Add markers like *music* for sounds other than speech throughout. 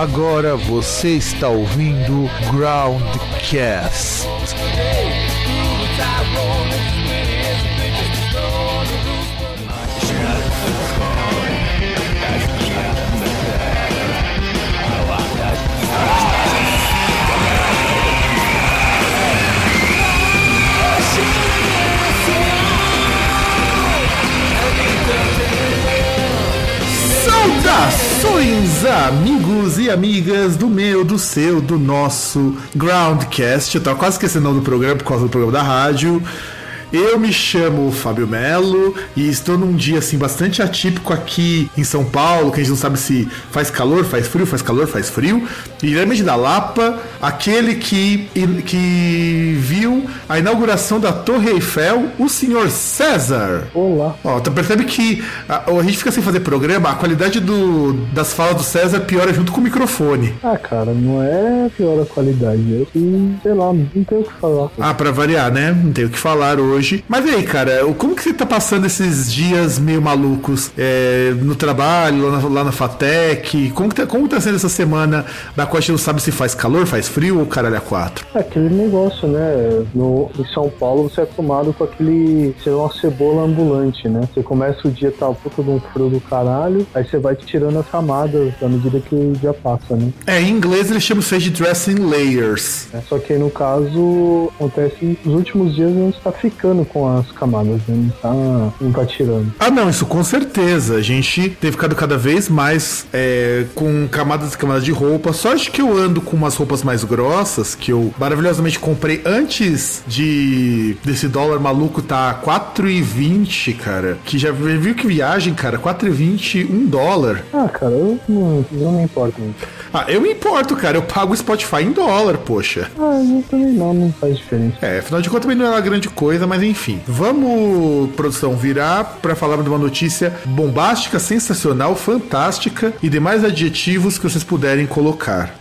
Agora você está ouvindo Groundcast. Saudações, amigos e amigas do meu, do seu, do nosso Groundcast. Eu tava quase esquecendo o nome do programa por causa do programa da rádio. Eu me chamo Fábio Melo e estou num dia assim bastante atípico aqui em São Paulo, que a gente não sabe se faz calor, faz frio, faz calor, faz frio. E diretamente da Lapa, aquele que, que viu a inauguração da Torre Eiffel, o senhor César. Olá. Ó, tu percebe que a, a gente fica sem fazer programa, a qualidade do, das falas do César piora junto com o microfone. Ah, cara, não é pior a qualidade. É que, sei lá, não tenho o que falar. Ah, pra variar, né? Não tenho o que falar hoje. Mas e aí, cara, como que você tá passando esses dias meio malucos é, no trabalho, lá na, lá na FATEC? Como que, tá, como tá sendo essa semana da qual a gente não sabe se faz calor, faz frio ou caralho a quatro? É aquele negócio, né? No, em São Paulo você é acostumado com aquele. ser uma cebola ambulante, né? Você começa o dia, tá puta de um frio do caralho, aí você vai tirando as camadas à medida que o dia passa, né? É, em inglês eles chamam isso de dressing layers. É, só que aí, no caso, acontece nos últimos dias a gente tá ficando com as camadas, né? Não tá, não tá tirando. Ah, não, isso com certeza. A gente tem ficado cada vez mais é, com camadas e camadas de roupa. Só acho que eu ando com umas roupas mais grossas, que eu maravilhosamente comprei antes de desse dólar maluco tá 4,20, cara. Que já viu que viagem, cara? 4,20, 1 dólar. Ah, cara, eu não, eu não me importo muito. Ah, eu me importo, cara. Eu pago o Spotify em dólar, poxa. Ah, eu também não, não faz diferença. É, afinal de contas também não é uma grande coisa, mas enfim. Vamos, produção, virar para falar de uma notícia bombástica, sensacional, fantástica e demais adjetivos que vocês puderem colocar.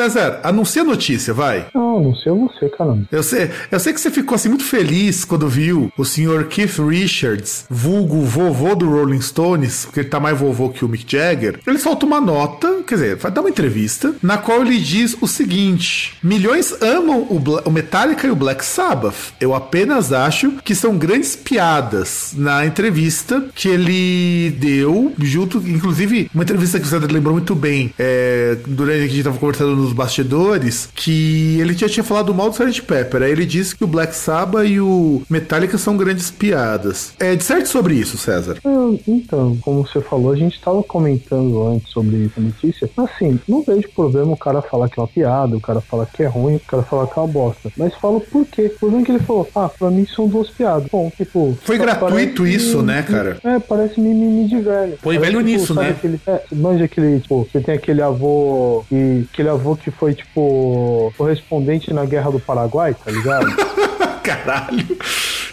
César, anuncia a notícia, vai. Não, anuncia você, caramba. Eu sei, eu sei que você ficou assim muito feliz quando viu o senhor Keith Richards, vulgo vovô do Rolling Stones, porque ele tá mais vovô que o Mick Jagger. Ele solta uma nota, quer dizer, vai dar uma entrevista, na qual ele diz o seguinte: milhões amam o, Bla o Metallica e o Black Sabbath. Eu apenas acho que são grandes piadas na entrevista que ele deu, junto, inclusive, uma entrevista que o César lembrou muito bem, é, durante que a gente tava conversando nos bastidores que ele já tinha falado mal do Sgt. Pepper. Aí ele disse que o Black Sabbath e o Metallica são grandes piadas. É de certo sobre isso, César? Então, como você falou, a gente estava comentando antes sobre essa notícia. Assim, não vejo problema o cara falar que é uma piada, o cara falar que é ruim, o cara falar que é uma bosta. Mas fala por quê? Por que ele falou, ah, pra mim são duas piadas. Bom, tipo. Foi gratuito isso, né, cara? É, parece mimimi de velho. Põe velho tipo, nisso, né? Aquele, é, manja aquele, tipo, você tem aquele avô e aquele avô que foi, tipo, correspondente na Guerra do Paraguai, tá ligado? *laughs* Caralho.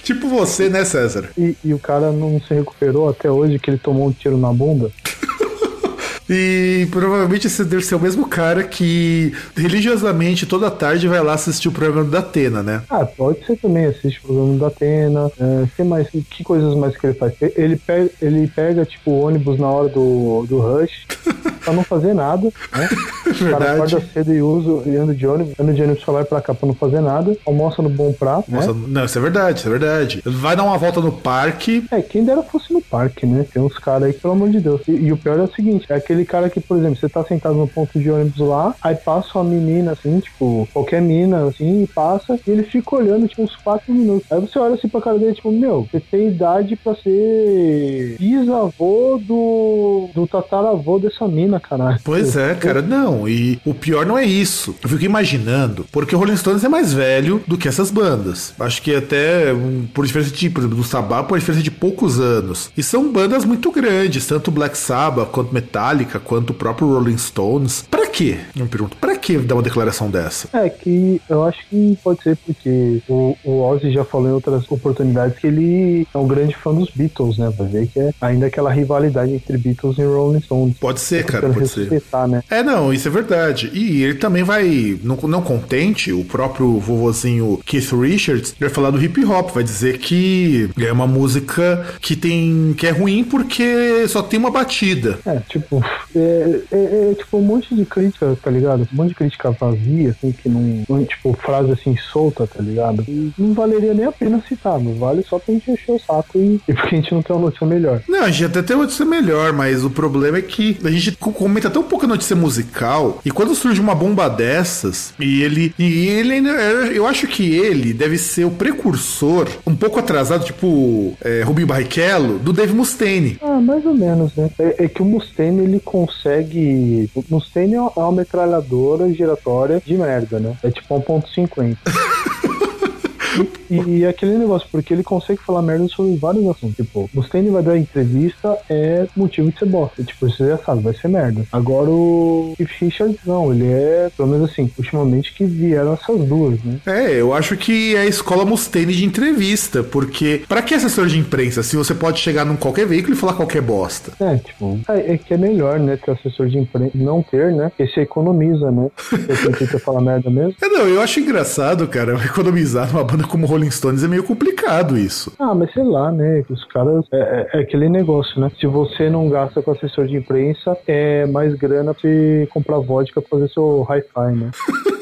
Tipo você, né, César? E, e, o cara não se recuperou até hoje que ele tomou um tiro na bunda. *laughs* E provavelmente esse deve ser o mesmo cara que religiosamente toda tarde vai lá assistir o programa da Atena, né? Ah, pode ser também, assiste o programa da Atena. É, que mais? Que coisas mais que ele faz? Ele pega, ele pega tipo, ônibus na hora do, do rush. *laughs* pra não fazer nada, né? Verdade. O cara acorda cedo e usa e anda de ônibus, anda de ônibus só vai pra cá pra não fazer nada, almoça no bom prato, Nossa, né? Não, isso é verdade, isso é verdade. Vai dar uma volta no parque. É, quem dera fosse no parque, né? Tem uns caras aí, pelo amor de Deus. E, e, o pior é o seguinte, é aquele cara que, por exemplo, você tá sentado no ponto de ônibus lá, aí passa uma menina, assim, tipo, qualquer mina, assim, e passa, e ele fica olhando, tipo, uns 4 minutos. Aí você olha assim pra cara dele, tipo, meu, você tem idade pra ser bisavô do, do tataravô dessa mina, caralho. Pois é, cara, não. E o pior não é isso. Eu fico imaginando, porque o Rolling Stones é mais velho do que essas bandas. Acho que até por diferença de, por exemplo, do Sabbath, por diferença de poucos anos. E são bandas muito grandes, tanto Black Sabbath, quanto Metallica, quanto o próprio Rolling Stones. Pra quê? Eu me pergunto, pra quê? que dar uma declaração dessa? É que eu acho que pode ser porque o, o Ozzy já falou em outras oportunidades que ele é um grande fã dos Beatles, né? Vai ver que é ainda aquela rivalidade entre Beatles e Rolling Stones. Pode ser, cara, pode ser. Né? É, não, isso é verdade. E ele também vai, não, não contente, o próprio vovozinho Keith Richards vai falar do hip hop, vai dizer que é uma música que tem que é ruim porque só tem uma batida. É, tipo, é, é, é tipo um monte de crítica, tá ligado? Um monte de crítica vazia, assim, que não, não tipo, frase assim solta, tá ligado? E não valeria nem a pena citar, não vale só pra gente encher o saco e, e porque a gente não tem uma notícia melhor. Não, a gente até tem uma notícia melhor, mas o problema é que a gente comenta tão pouca notícia musical e quando surge uma bomba dessas e ele e ele ainda eu acho que ele deve ser o precursor um pouco atrasado, tipo é, Rubinho Barrichello, do Dave Mustaine. Ah, mais ou menos, né? É, é que o Mustaine ele consegue. O Mustaine é uma metralhadora giratória de merda, né? É tipo 1.50. *laughs* E, e, aquele negócio, porque ele consegue falar merda sobre vários assuntos. Tipo, Mustaine vai dar entrevista é motivo de ser bosta. Tipo, você já sabe, vai ser merda. Agora o Keith Richards, não, ele é, pelo menos assim, ultimamente que vieram essas duas, né? É, eu acho que é a escola Mustaine de entrevista, porque para que assessor de imprensa se você pode chegar num qualquer veículo e falar qualquer bosta? É, tipo, é, é que é melhor, né, ter assessor de imprensa, não ter, né? Porque você economiza, né? *laughs* Você tenta falar merda mesmo. É, não, eu acho engraçado, cara, *laughs* economizar numa banda como Rolling Stones é meio complicado isso. Ah, mas sei lá, né? Os caras. É, é, é aquele negócio, né? Se você não gasta com assessor de imprensa, é mais grana pra comprar vodka pra fazer seu hi-fi, né? *laughs*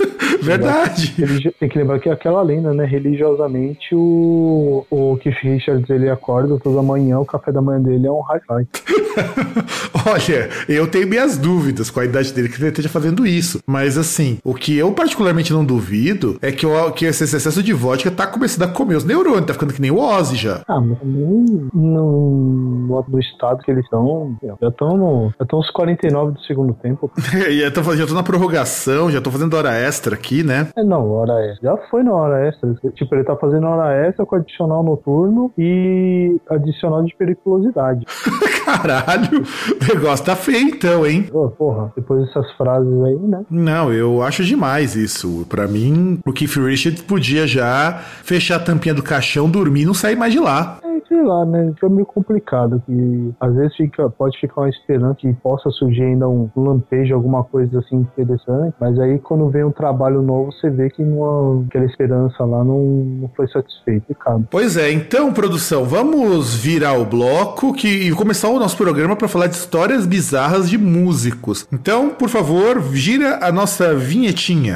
Verdade. Tem que lembrar que é aquela lenda, né? Religiosamente, o, o Keith Richards ele acorda toda manhã, o café da manhã dele é um hi-fi. *laughs* Olha, eu tenho minhas dúvidas com a idade dele que ele esteja fazendo isso. Mas assim, o que eu particularmente não duvido é que, o, que esse excesso de vodka tá começando a comer os neurônios, tá ficando que nem o Ozzy já. Ah, mas no, no, no estado que eles estão, já estão no, já estão uns 49 do segundo tempo. *laughs* e já tô, já tô na prorrogação, já tô fazendo hora extra aqui, né? É, não, hora extra. Já foi na hora extra. Tipo, ele tá fazendo hora extra com adicional noturno e adicional de periculosidade. *laughs* Caralho, o negócio tá feio então, hein? Oh, porra, depois dessas frases aí, né? Não, eu acho demais isso. Para mim, o Keith Richards podia já fechar a tampinha do caixão, dormir e não sair mais de lá. É, sei lá, né? Fica meio complicado. Que às vezes fica, pode ficar uma esperança que possa surgir ainda um lampejo, alguma coisa assim interessante. Mas aí quando vem um trabalho novo, você vê que não, aquela esperança lá não, não foi satisfeita. Pois é, então, produção, vamos virar o bloco que, e começar o nosso programa para falar de histórias bizarras de músicos. Então, por favor, gira a nossa vinhetinha.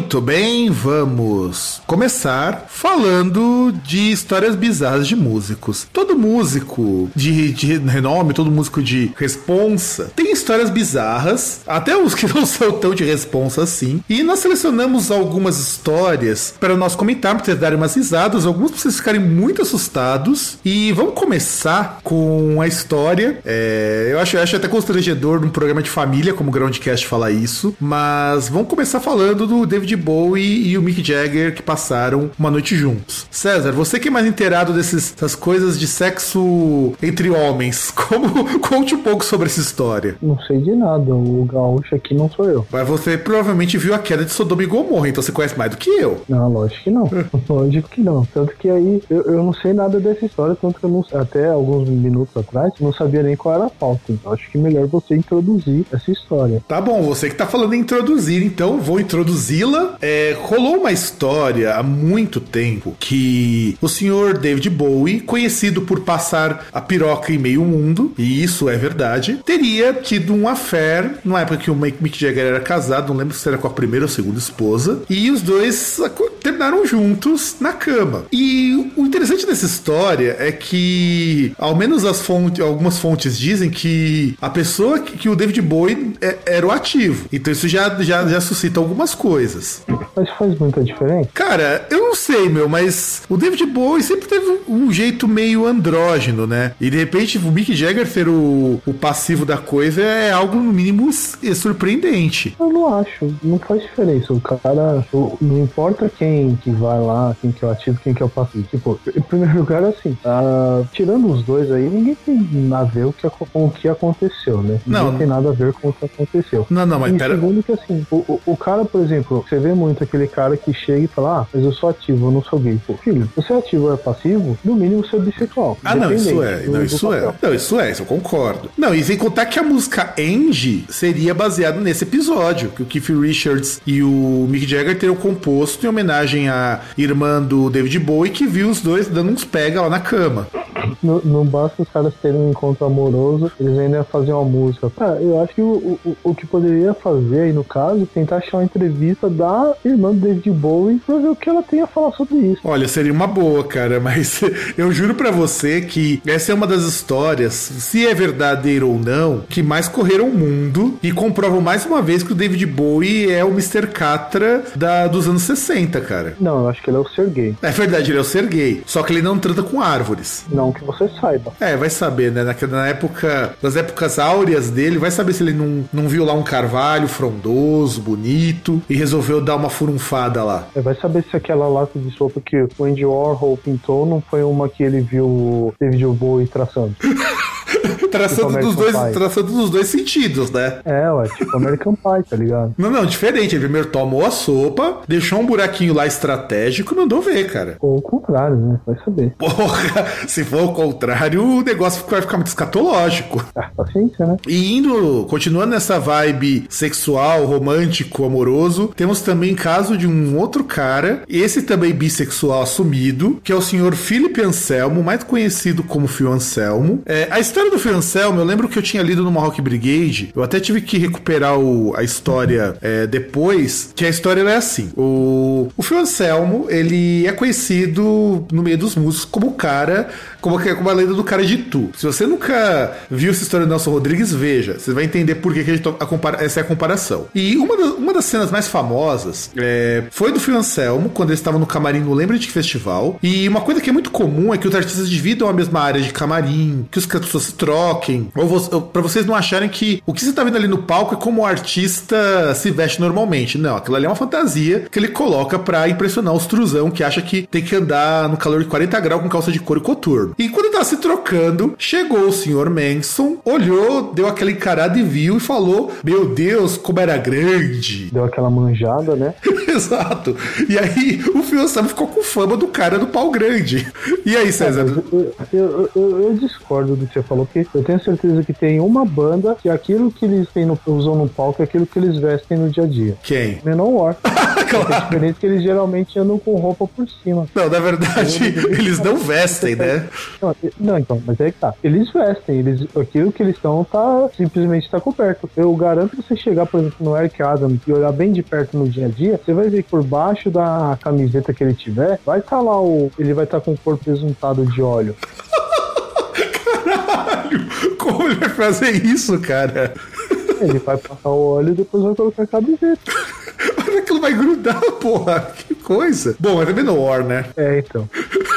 Muito bem, vamos começar falando de histórias bizarras de músicos. Todo músico de, de renome, todo músico de responsa, tem histórias bizarras, até os que *laughs* não são tão de responsa assim. E nós selecionamos algumas histórias para nós comentarmos, para vocês darem umas risadas, alguns para vocês ficarem muito assustados. E vamos começar com a história. É, eu, acho, eu acho até constrangedor num programa de família, como o Groundcast falar isso, mas vamos começar falando do David Bowie e o Mick Jagger que passaram uma noite juntos. César, você que é mais inteirado dessas coisas de sexo entre homens, *laughs* como conte um pouco sobre essa história. Não sei de nada, o gaúcho aqui não sou eu. Mas você provavelmente viu a queda de Sodoma e Gomorra, então você conhece mais do que eu. Não, lógico que não. *laughs* lógico que não. Tanto que aí eu, eu não sei nada dessa história, tanto que eu não, até alguns minutos atrás não sabia nem qual era a pauta. Então acho que é melhor você introduzir essa história. Tá bom, você que tá falando em introduzir, então vou introduzi-la. É, rolou uma história há muito tempo que o senhor David Bowie, conhecido por passar a piroca em meio mundo, e isso é verdade, teria tido um affair numa época que o Mick Jagger era casado, não lembro se era com a primeira ou segunda esposa, e os dois terminaram juntos na cama. E o interessante dessa história é que, ao menos as fontes, algumas fontes dizem que a pessoa que, que o David Bowie é, era o ativo. Então isso já, já, já suscita algumas coisas coisas. Mas faz muita diferença? Cara, eu não sei, meu, mas o David Bowie sempre teve um jeito meio andrógeno, né? E de repente o Mick Jagger ser o, o passivo da coisa é algo, no mínimo, surpreendente. Eu não acho, não faz diferença. O cara, o, não importa quem que vai lá, quem que é o ativo, quem que é o passivo. Tipo, em primeiro lugar, assim, uh, tirando os dois aí, ninguém tem a ver o que, com o que aconteceu, né? Ninguém não. tem nada a ver com o que aconteceu. Não, não, mas e pera. segundo que assim, o, o, o, cara, por exemplo, você vê muito aquele cara que chega e fala, ah, mas eu sou ativo, eu não sou gay. Pô, filho, você é ativo ou é passivo, no mínimo você é bissexual. Ah, não, isso é. do- Não, isso é. Não, isso é, isso eu concordo. Não, e sem contar que a música Angie seria baseada nesse episódio, que o Keith Richards e o Mick Jagger teriam composto em homenagem à irmã do David Bowie, que viu os dois dando uns pega lá na cama. Não, não basta os caras terem um encontro amoroso, eles ainda fazer uma música. Ah, eu acho que o, o, o que poderia fazer aí no caso, tentar achar uma entrevista da irmã do David Bowie pra ver o que ela tem a falar sobre isso. Olha, seria uma boa, cara, mas *laughs* eu juro pra você que essa é uma das histórias, se é verdadeiro ou não, que mais correram o mundo e comprovam mais uma vez que o David Bowie é o Mr. Catra da, dos anos 60, cara. Não, eu acho que ele é o Sergei. É verdade, ele é o Sergei, só que ele não trata com árvores. Não que você saiba. É, vai saber, né? Na, na época, nas épocas áureas dele, vai saber se ele não, não viu lá um carvalho frondoso, bonito, e resolveu dar uma furunfada lá. É, Vai saber se aquela lata de sopa que o Andy Warhol pintou não foi uma que ele viu o David Bowie traçando. *laughs* *laughs* Traçando Tipo dos, dois, Pie. traçando dos dois sentidos, né? É, ué, tipo American Pie, tá ligado? Não, não, diferente. Ele primeiro tomou a sopa, deixou um buraquinho lá estratégico e mandou ver, cara. Ou o contrário, né? Vai saber. Porra, *laughs* se for o contrário, o negócio vai ficar muito escatológico. *laughs* Ah, paciência, né? E indo, continuando nessa vibe sexual, romântico, amoroso, temos também caso de um outro cara, esse também bissexual assumido, que é o senhor Philip Anselmo, mais conhecido como Phil Anselmo. É, a história do Phil Anselmo, eu lembro que eu tinha lido no Rock Brigade, eu até tive que recuperar o- a história é, depois, que a história é assim. O, o Phil Anselmo, ele é conhecido no meio dos músicos como o cara, como, que- como a lenda do cara de tu. Se você nunca viu essa história do Nelson Rodrigues, veja. Você vai entender por que, que a gente a compara- essa é a comparação. E uma, uma das cenas mais famosas é, foi do Phil Anselmo, quando ele estava no camarim no Lembra-te Festival. E uma coisa que é muito comum é que os artistas dividam a mesma área de camarim, que os- que as pessoas se troquem. Ou, vo- ou pra vocês não acharem que o que você tá vendo ali no palco é como o artista se veste normalmente. Não, aquilo ali é uma fantasia que ele coloca pra impressionar os truzão que acha que tem que andar no calor de 40 graus com calça de couro e coturno. E quando tá se trocando, chegou o senhor Manson, olhou, deu aquela encarada e viu e falou: Meu Deus, como era grande. Deu aquela manjada, né? *laughs* Exato. E aí o Anselmo ficou com fama do cara do pau grande. E aí, César? Eu, eu, eu- eu discordo do que você falou, porque eu tenho certeza que tem uma banda que aquilo que eles têm no, usam no palco é aquilo que eles vestem no dia a dia. Quem? Menor. *laughs* É claro. diferente que eles geralmente andam com roupa por cima. Não, na verdade, eles não vestem, né? Não, não, então, mas é que tá. Eles vestem, eles, aquilo que eles estão tá simplesmente tá coberto. Eu garanto que você chegar, por exemplo, no Eric Adams e olhar bem de perto no dia a dia, você vai ver que por baixo da camiseta que ele tiver, vai estar lá o. Ele vai estar com o corpo resultado de óleo. Caralho, como ele vai fazer isso, cara? Ele vai passar o óleo e depois vai colocar a camiseta. *laughs* Olha aquilo vai grudar, porra. Que coisa. Bom, mas é Menor, né? É, então.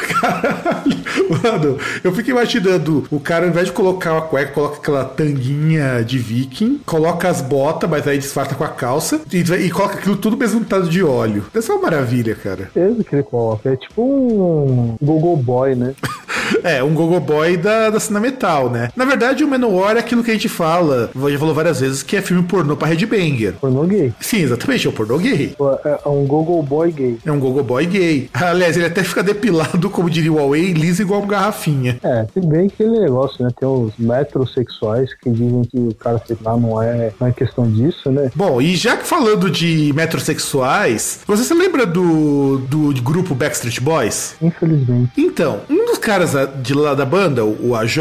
Caralho. Mano, eu fico imaginando o cara, ao invés de colocar uma cueca, coloca aquela tanguinha de viking, coloca as botas, mas aí disfarça com a calça e, e coloca aquilo tudo besuntado de óleo. Deve ser uma maravilha, cara. Certeza que ele coloca. É tipo um Google Boy, né? *laughs* É, um gogo boy da, da cena metal, né? Na verdade, o Menor é aquilo que a gente fala, já falou várias vezes, que é filme pornô pra headbanger. Pornô gay. Sim, exatamente, é o pornô gay. É é um Google Boy gay. É um gogo boy gay. *laughs* Aliás, ele até fica depilado, como diria o Huawei, liso igual uma garrafinha. É, se bem que aquele negócio, né? Tem os metrosexuais que dizem que o cara sei lá não é, não é questão disso, né? Bom, e já que falando de metrosexuais, você se lembra do, do grupo Backstreet Boys? Infelizmente. Então, um dos caras de lá da banda, o AJ,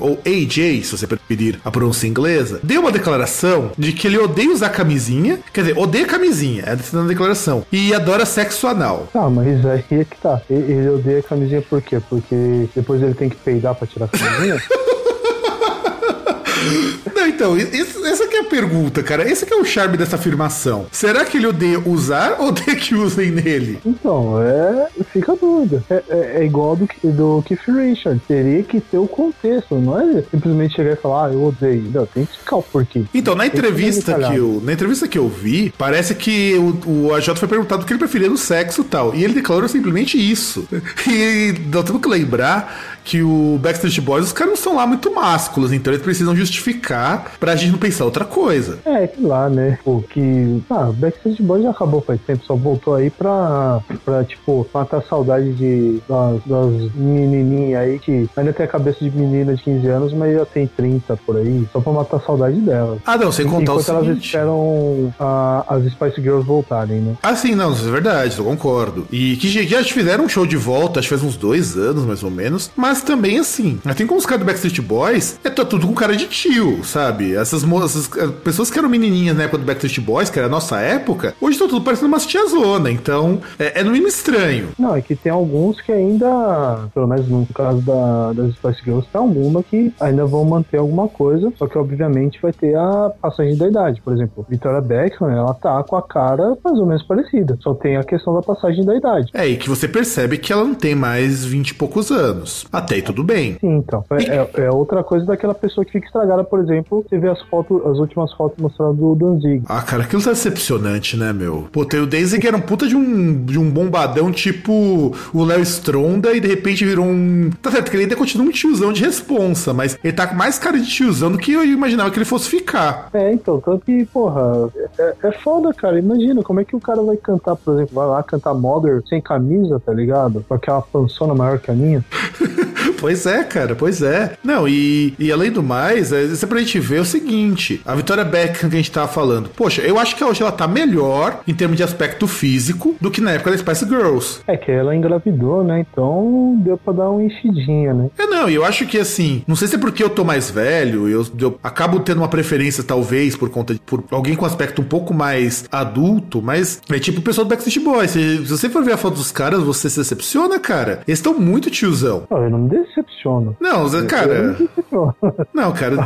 ou AJ, se você preferir a pronúncia inglesa, deu uma declaração de que ele odeia usar camisinha, quer dizer, odeia camisinha, é a declaração, e adora sexo anal. Tá, mas aí é que tá. Ele odeia camisinha por quê? Porque depois ele tem que peidar pra tirar a camisinha? *laughs* Não, então, isso- essa que é a pergunta, cara. Esse que é o charme dessa afirmação. Será que ele odeia usar *laughs* ou odeia que usem nele? Então, é. Fica dúvida. É, é, é igual do, do Keith Richard. Teria que ter o contexto, não é simplesmente chegar e falar, ah, eu odeio. Não, tem que explicar o porquê. Então, na entrevista que, que eu, na entrevista que eu vi, parece que o, o AJ foi perguntado o que ele preferia no sexo e tal. E ele declarou simplesmente isso. *laughs* E nós temos que lembrar que o Backstreet Boys, os caras não são lá muito másculos, então eles precisam justificar pra gente não pensar outra coisa. É, que lá, né? Porque, ah, o Backstreet Boys já acabou faz tempo, só voltou aí pra, pra tipo, matar a saudade de, das, das menininhas aí que ainda tem a cabeça de menina de 15 anos, mas já tem 30 por aí, só pra matar a saudade delas. Ah, não, sem contar Enquanto o elas seguinte... esperam a, as Spice Girls voltarem, né? Ah, sim, não, isso é verdade, eu concordo. E que já fizeram um show de volta, acho que faz uns dois anos, mais ou menos, mas também assim. Assim como os caras do Backstreet Boys, é tudo com cara de tio, sabe? Essas moças, eh, pessoas que eram menininhas na época do Backstreet Boys, que era a nossa época, hoje estão tudo parecendo umas tiazona. Então, é, é no mínimo estranho. Não, é que tem alguns que ainda, pelo menos no caso da, das Spice Girls, tem alguma que ainda vão manter alguma coisa, só que obviamente vai ter a passagem da idade. Por exemplo, Victoria Beckham, ela tá com a cara mais ou menos parecida. Só tem a questão da passagem da idade. É, e que você percebe que ela não tem mais 20 e poucos anos. Até aí tudo bem. Sim, então. É, é, outra coisa daquela pessoa que fica estragada, por exemplo, você vê as fotos, as últimas fotos mostrando do Danzig. Ah, cara, aquilo tá decepcionante, né, meu? Pô, tem o Danzig era um puta de um, de um bombadão tipo o Léo Stronda e de repente virou um. Tá certo que ele ainda continua um tiozão de responsa, mas ele tá com mais cara de tiozão do que eu imaginava que ele fosse ficar. É, então, tanto que, porra, é, é foda, cara. Imagina como é que o cara vai cantar, por exemplo, vai lá cantar Mother sem camisa, tá ligado? Com aquela pançona maior que a minha. *laughs* Pois é, cara, pois é. Não, e, e além do mais, é, isso é pra gente ver o seguinte: a Vitória Beckham que a gente tava falando. Poxa, eu acho que hoje ela tá melhor em termos de aspecto físico do que na época da Spice Girls. É que ela engravidou, né? Então deu pra dar uma enchidinha, né? É, não, e eu acho que assim, não sei se é porque eu tô mais velho, eu, eu acabo tendo uma preferência, talvez, por conta de por alguém com aspecto um pouco mais adulto, mas é tipo o pessoal do Backstreet Boys. Se, se você for ver a foto dos caras, você se decepciona, cara. Eles estão muito tiozão. eu não me decepciono. Não, cara. Não, cara.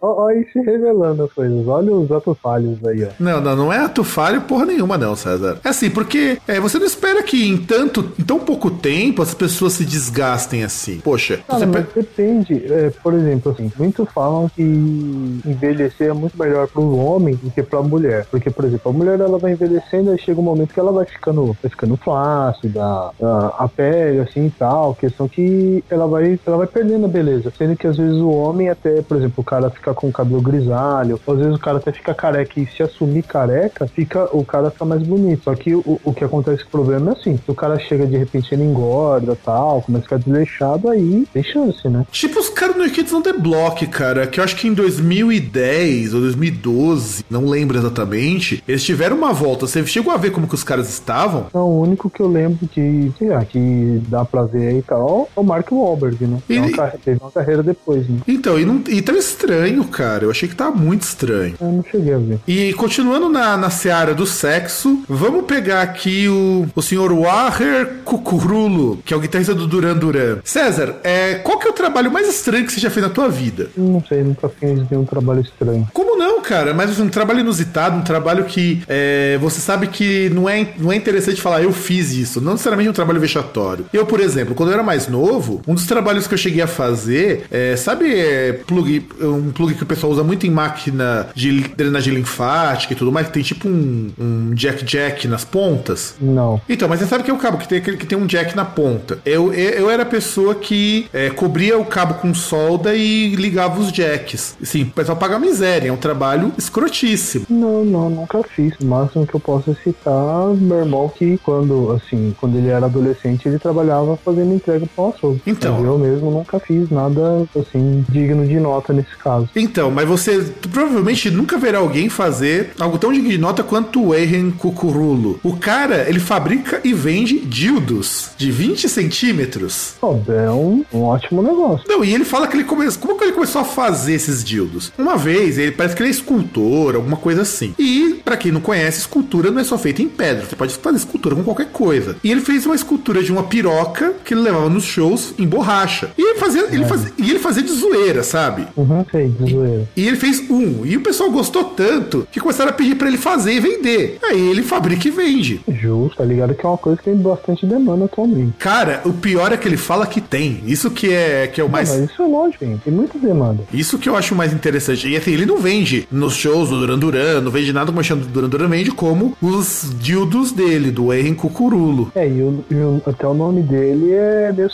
Olha se revelando as coisas. Olha os atos falhos aí, ó. Não, não, não é ato falho porra nenhuma, não, César. É assim, porque é, você não espera que em tanto, em tão pouco tempo as pessoas se desgastem assim. Poxa, Cara, você mas depende. É, por exemplo, assim, muitos falam que envelhecer é muito melhor para o homem do que para a mulher. Porque, por exemplo, a mulher ela vai envelhecendo e chega um momento que ela vai ficando, vai ficando flácida, a, a pele, assim e tal. Questão que ela vai, ela vai perdendo a beleza. Sendo que às vezes o homem até, por exemplo, o cara fica com o cabelo grisalho, às vezes o cara até fica careca e se assumir careca, fica, o cara fica mais bonito. Só que o, o que acontece com o problema é assim, se o cara chega de repente ele engorda tal, começa a ficar desleixado, aí tem chance, né? Tipo os caras no Kids on the Block, cara, que eu acho que em 2010 ou 2012, não lembro exatamente, eles tiveram uma volta. Você chegou a ver como que os caras estavam? Não, o único que eu lembro que, sei lá, que dá pra ver aí e tal, o Mark Wahlberg, né? E- Uma carre- teve uma carreira depois, né? Então, e, não, e tava estranho, cara. Eu achei que tava muito estranho. Eu não cheguei a ver. E continuando na, na seara do sexo, vamos pegar aqui o, o senhor Waher Cucurulo, que é o guitarrista do Duran Duran. César, é, qual que é o trabalho mais estranho que você já fez na tua vida? Não sei, nunca fiz nenhum trabalho estranho. Como não, cara? Mas um trabalho inusitado, um trabalho que é, você sabe que não é, não é interessante falar, eu fiz isso. Não necessariamente um trabalho vexatório. Eu, por exemplo, quando eu era mais novo, um dos trabalhos que eu cheguei a fazer, é, sabe é, plug, um plug que o pessoal usa muito em máquina de drenagem linfática e tudo mais, que tem tipo um, um jack-jack nas pontas? Não. Então, mas você sabe que é o cabo que tem aquele que tem um jack na ponta. Eu, eu, era a pessoa que é, cobria o cabo com solda e ligava os jacks. Sim, o pessoal paga miséria, é um trabalho escrotíssimo. Não, não, nunca fiz. O máximo que eu posso citar meu irmão que quando, assim, quando ele era adolescente, ele trabalhava fazendo entrega para o açougue. Então. Mas eu mesmo nunca fiz nada, assim, digno de nota nesse caso. Então, mas você provavelmente nunca verá alguém fazer algo tão digno de nota quanto o Eren Kukurulo. O cara, ele fabrica e vende dildos de 20 centímetros. Ó, é um, um ótimo negócio. Não, e ele fala que ele começou. Como que ele começou a fazer esses dildos? Uma vez, ele parece que ele é escultor, alguma coisa assim. E para quem não conhece, escultura não é só feita em pedra, você pode fazer escultura com qualquer coisa. E ele fez uma escultura de uma piroca que ele levava nos shows em borracha. E ele fazia, ele fazia, e ele fazia de zoeira, sabe? Uhum, sei, de zoeira. E ele fez um. E o pessoal gostou tanto que começaram a pedir para ele fazer e vender. Aí ele fabrica e vende. Justo, tá ligado? Que é uma coisa que tem bastante demanda atualmente. Cara, o pior é que ele fala que tem. Isso que é, que é o mais. Não, isso é lógico, hein? tem muita demanda. Isso que eu acho mais interessante. E assim, ele não vende nos shows do Duran Duran, não vende nada como achando do Duran Duran, vende como os dildos dele, do Henry Cucurulo. É, e, o, e o- até o nome dele é meio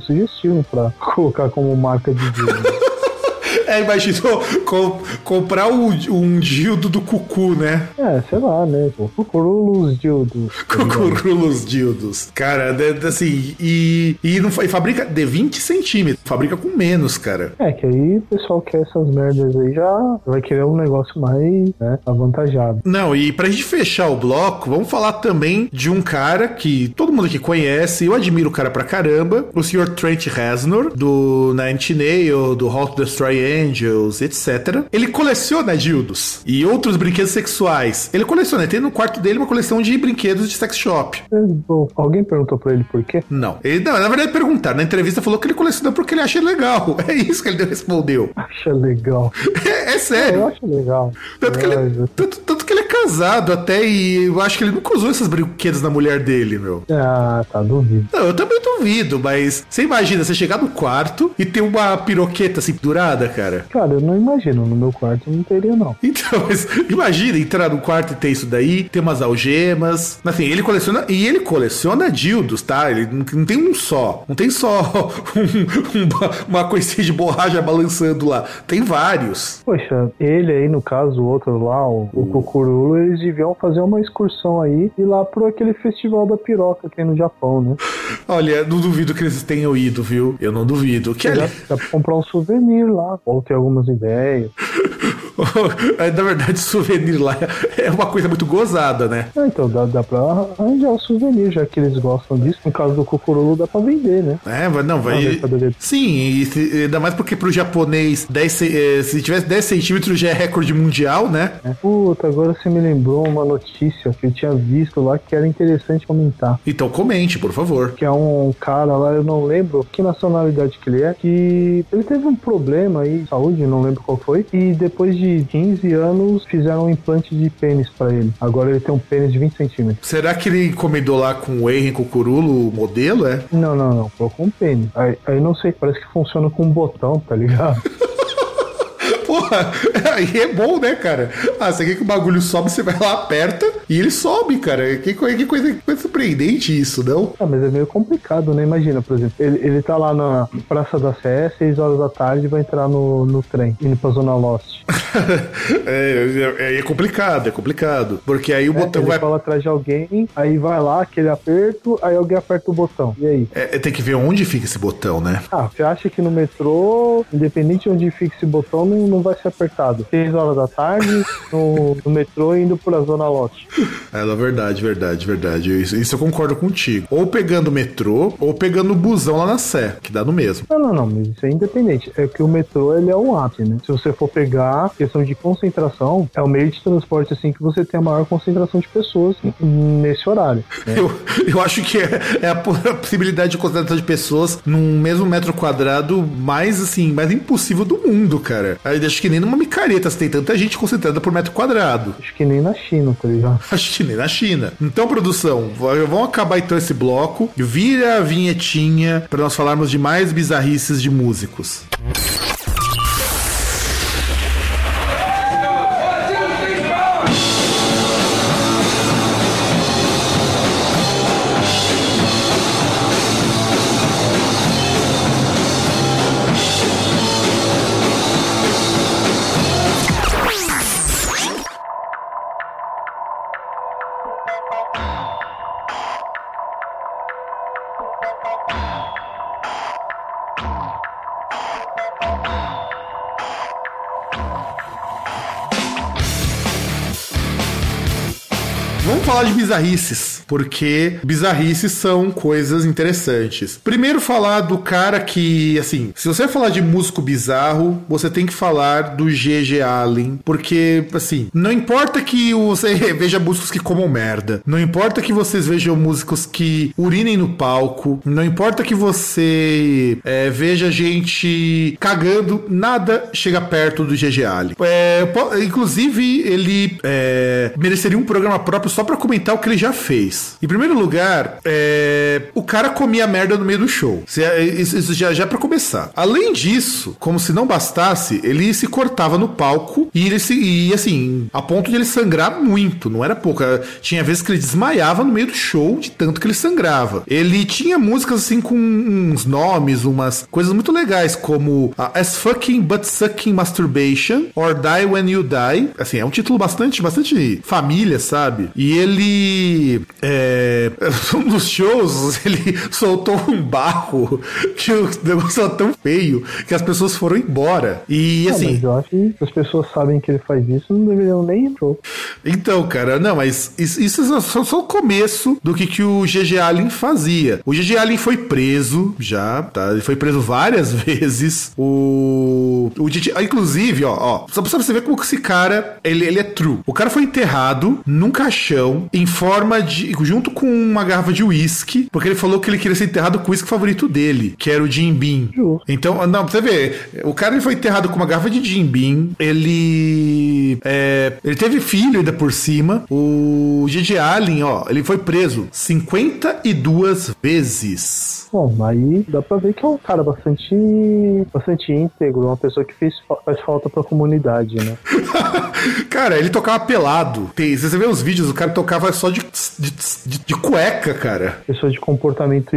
sugestivo pra *laughs* colocar como marca de dildo. *laughs* É, imaginou com- comprar um, um dildo do Cucu, né? é, sei lá, né? Cucurulos dildos. *laughs* Cucurulos dildos. Cara, assim, e, e, não, e fabrica de 20 centímetros. Fabrica com menos, cara. É, que aí o pessoal quer essas merdas aí já vai querer um negócio mais, né, avantajado. Não, e pra gente fechar o bloco, vamos falar também de um cara que todo mundo aqui conhece, eu admiro o cara pra caramba, o Sr. Trent Reznor, do Nine Inch Nails, do How to Destroy Angels, etc. Ele coleciona dildos e outros brinquedos sexuais. Ele coleciona, ele tem no quarto dele uma coleção de brinquedos de sex shop. É, bom, alguém perguntou pra ele por quê? Não, ele, não, na verdade perguntaram, na entrevista falou que ele coleciona porque ele acha legal. *laughs* É isso que ele respondeu. Acha legal. É, é É, sério. eu acho legal. Tanto que, É, ele, tanto, tanto que ele é casado até e eu acho que ele nunca usou esses brinquedos na mulher dele, meu. Ah, tá, duvido. Não, eu também duvido, mas você imagina você chegar no quarto e ter uma piroqueta assim pendurada, cara. Cara, eu não imagino, no meu quarto não teria, não. Então, mas *laughs* imagina entrar no quarto e ter isso daí, ter umas algemas. Assim, ele coleciona. E ele coleciona dildos, tá? Ele não, não tem um só. Não tem só *laughs* um- uma, uma coisinha de borracha balançando lá. Tem vários. Poxa, ele aí, no caso, o outro lá, o, o Cucurulo, eles deviam fazer uma excursão aí e ir lá pro aquele festival da piroca que tem no Japão, né? Olha, não duvido que eles tenham ido, viu? Eu não duvido. Que Dá, ali... dá pra comprar um souvenir lá, ou ter algumas ideias. *laughs* Na verdade, souvenir lá é uma coisa muito gozada, né? Ah, então dá, dá pra arranjar o souvenir, já que eles gostam disso. No caso do Cucurulo, dá pra vender, né? É, não, Ah, vai. mercadoria. Sim, e se- ainda mais porque pro japonês, 10, ce- eh, se tivesse 10 centímetros já é recorde mundial, né? É. Puta, agora você me lembrou uma notícia que eu tinha visto lá que era interessante comentar. Então comente, por favor. que é um cara lá, eu não lembro que nacionalidade que ele é, que ele teve um problema aí de saúde, não lembro qual foi, e depois de 15 anos fizeram um implante de pênis pra ele. Agora ele tem um pênis de 20 centímetros. Será que ele encomendou lá com o Henry Cucurulo o modelo, é? Não, não, não, colocou um pênis. Aí, aí não sei, parece que funciona com um botão, tá ligado? *laughs* Porra, *laughs* aí é bom, né, cara? Ah, você quer que o bagulho sobe, você vai lá, aperta e ele sobe, cara. Que, que coisa, que coisa surpreendente isso, não? Ah, mas é meio complicado, né? Imagina, por exemplo, ele, ele tá lá na Praça da Sé, 6 horas da tarde, e vai entrar no, no trem, indo pra Zona Lost. *laughs* é, é, é complicado, é complicado. Porque aí o É, botão ele vai. fala atrás de alguém, aí vai lá, aquele aperto, aí alguém aperta o botão. E aí? É, tem que ver onde fica esse botão, né? Ah, você acha que no metrô, independente de onde fique esse botão, não, não vai ser apertado? 6 horas da tarde, *laughs* no, no metrô indo pra Zona Lote. É, verdade, verdade, verdade. Isso, isso eu concordo contigo. Ou pegando o metrô, ou pegando o busão lá na Sé, que dá no mesmo. Não, não, não, mas isso é independente. É que o metrô, ele é um ápice, né? Se você for pegar questão de concentração, é o meio de transporte, assim, que você tem a maior concentração de pessoas nesse horário. né? *laughs* Eu, eu acho que é, é a, po- a possibilidade de concentração de pessoas num mesmo metro quadrado mais, assim, mais impossível do mundo, cara. Eu acho que nem numa micareta se tem tanta gente concentrada por metro quadrado. Acho que nem na China, tá ligado? *laughs* Acho que nem na China. Então, produção, vamos acabar então esse bloco. Vira a vinhetinha para nós falarmos de mais bizarrices de músicos. Falar de bizarrices, porque bizarrices são coisas interessantes. Primeiro falar do cara que, assim, se você falar de músico bizarro, você tem que falar do GG Allen, porque, assim, não importa que você *laughs* veja músicos que comam merda, não importa que vocês vejam músicos que urinem no palco, não importa que você é, veja gente cagando, nada chega perto do GG Allen. É, inclusive, ele é, mereceria um programa próprio só pra comentar o que ele já fez. Em primeiro lugar, é, o cara comia merda no meio do show. Isso já, já é pra começar. Além disso, como se não bastasse, ele se cortava no palco e ele se. E assim, a ponto de ele sangrar muito, não era pouco. Tinha vezes que ele desmaiava no meio do show de tanto que ele sangrava. Ele tinha músicas assim com uns nomes, umas coisas muito legais, como As Fucking But Sucking Masturbation or Die When You Die. Assim, é um título bastante, bastante família, sabe? E ele. É, *laughs* um dos shows, ele soltou um barro que o negócio era tão feio que as pessoas foram embora. E não, assim. Mas eu acho que as pessoas sabem que ele faz isso, não deveriam nem ir. Então, cara, não, mas isso, isso é só, só, o começo do que, que o GG Allen fazia. O GG Allen foi preso já, tá? Ele foi preso várias *laughs* vezes. O. o DJ, inclusive, ó, ó, só pra você ver como que esse cara, ele, ele é true. O cara foi enterrado num caixão em forma de. junto com uma garrafa de uísque, porque ele falou que ele queria ser enterrado com o uísque favorito dele, que era o Jim Beam. Então, não, pra você ver, o cara ele foi enterrado com uma garrafa de Jim Beam, ele. É, ele teve filho ainda por cima. O Gigi Allen, ó, ele foi preso 52 vezes. Bom, aí dá pra ver que é um cara bastante, bastante íntegro, uma pessoa que fez, faz falta pra comunidade, né? *laughs* cara, ele tocava pelado. Tem, você vê os vídeos, o cara tocava só de, de, de, de cueca, cara. Pessoa de comportamento,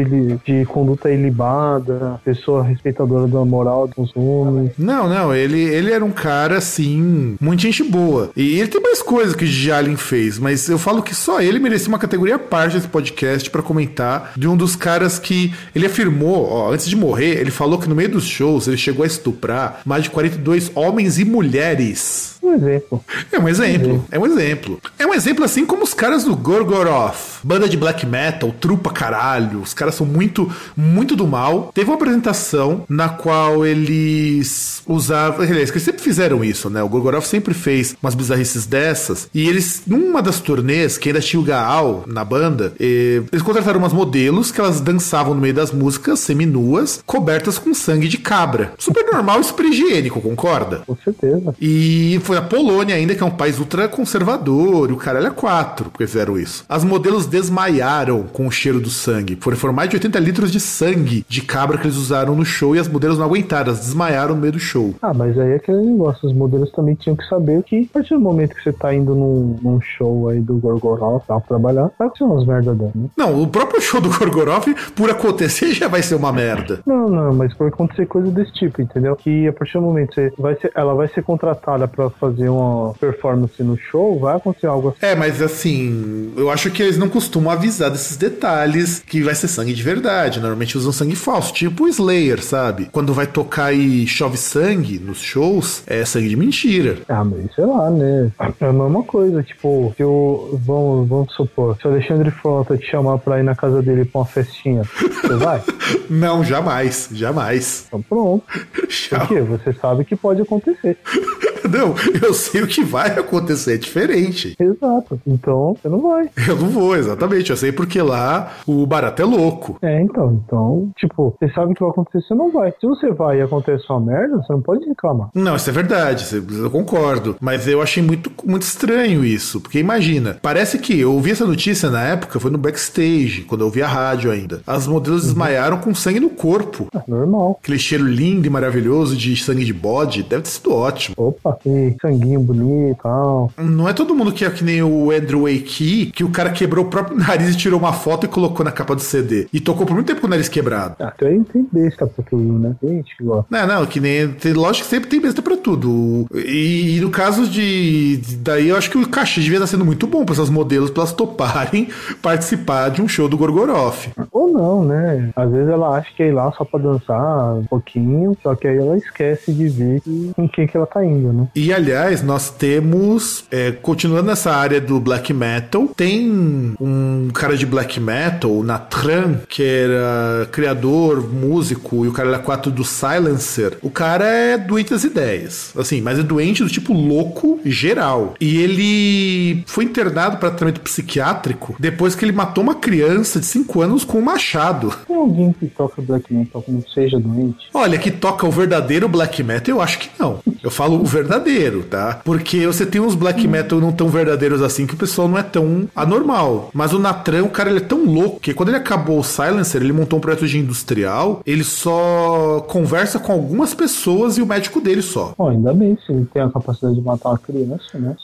de conduta ilibada, pessoa respeitadora da moral dos homens. Não, não, ele, ele era um cara, assim, muito gente boa. E ele tem mais coisas que o Jalin fez, mas eu falo que só ele merecia uma categoria à parte desse podcast para comentar de um dos caras que ele afirmou, ó, antes de morrer, ele falou que no meio dos shows ele chegou a estuprar mais de 42 homens e mulheres. Um exemplo. É um exemplo. É um exemplo. É um exemplo assim como os caras do Gorgoroth, banda de black metal, trupa caralho. Os caras são muito, muito do mal. Teve uma apresentação na qual eles usavam. Aliás, eles sempre fizeram isso, né? O Gorgoroth sempre fez umas bizarrices dessas. E eles, numa das turnês, que ainda tinha o Gaal na banda, eles contrataram umas modelos que elas dançavam no meio das músicas, seminuas, cobertas com sangue de cabra. Super normal e super higiênico, concorda? Com certeza. E foi a Polônia ainda, que é um país ultra conservador, e o caralho é quatro, porque fizeram isso. As modelos desmaiaram com o cheiro do sangue. Foram mais de 80 litros de sangue de cabra que eles usaram no show e as modelos não aguentaram, elas desmaiaram no meio do show. Ah, mas aí é aquele negócio, os modelos também tinham que saber que a partir do momento que você tá indo num, num show aí do Gorgoroth pra trabalhar, vai ser umas merda dela, né? Não, o próprio show do Gorgoroth, por acontecer, *laughs* já vai ser uma merda. Não, não, mas por acontecer coisa desse tipo, entendeu? Que a partir do momento que você vai ser, ela vai ser contratada pra fazer uma performance no show, vai acontecer algo assim. É, mas assim, eu acho que eles não costumam avisar desses detalhes que vai ser sangue de verdade. Normalmente usam sangue falso, tipo o Slayer, sabe? Quando vai tocar e chove sangue nos shows, é sangue de mentira. Ah, mas sei lá, né? É a mesma coisa, tipo, se o. Vamos, vamos supor, se o Alexandre Frota te chamar pra ir na casa dele pra uma festinha, você vai? *laughs* não, jamais, jamais. Então pronto. Por quê? Você sabe que pode acontecer. *laughs* Não, eu sei o que vai acontecer, é diferente. Exato. Então, você não vai. *laughs* Eu não vou, exatamente. Eu sei porque lá o barato é louco. É, então. Então, tipo, você sabe o que vai acontecer, você não vai. Se você vai e acontece uma merda, você não pode reclamar. Não, isso é verdade, eu concordo. Mas eu achei muito, muito estranho isso. Porque imagina, parece que eu ouvi essa notícia na época, foi no backstage, quando eu ouvi a rádio ainda. As modelos uhum. desmaiaram com sangue no corpo. É normal. Aquele cheiro lindo e maravilhoso de sangue de bode, deve ter sido ótimo. Opa, que sanguinho bonito e tal. Não é todo mundo que é que nem o Andrew Que o cara quebrou o próprio *laughs* nariz e tirou uma foto e colocou na capa do CD. E tocou por muito tempo com o nariz quebrado. Ah, tem, tem besta pra tudo, né? Gente gosta. Não, não, que nem. Tem, lógico que sempre tem besta pra tudo. E, e no caso de, de, Daí eu acho que o cachê devia estar sendo muito bom pra essas modelos pra elas toparem *laughs* participar de um show do Gorgoroth. Ou não, né? Às vezes ela acha que é ir lá só pra dançar um pouquinho, só que aí ela esquece de ver com quem que ela tá indo, né? né? E aliás, nós temos, é, continuando nessa área do black metal, tem um cara de black metal, o Natran, que era criador, músico, e o cara era quatro do Silencer. O cara é doente das ideias, assim, mas é doente do tipo louco geral. E ele foi internado para tratamento psiquiátrico depois que ele matou uma criança de 5 anos com um machado. Tem alguém que toca black metal que não seja doente? Olha, que toca o verdadeiro black metal, eu acho que não. Eu falo o verdadeiro, tá? Porque você tem uns black metal não tão verdadeiros assim que o pessoal não é tão anormal. Mas o Natran, o cara, ele é tão louco que quando ele acabou o Silencer, ele montou um projeto de industrial, ele só conversa com algumas pessoas e o médico dele só. Ainda bem, se ele tem a capacidade de matar uma criança, né?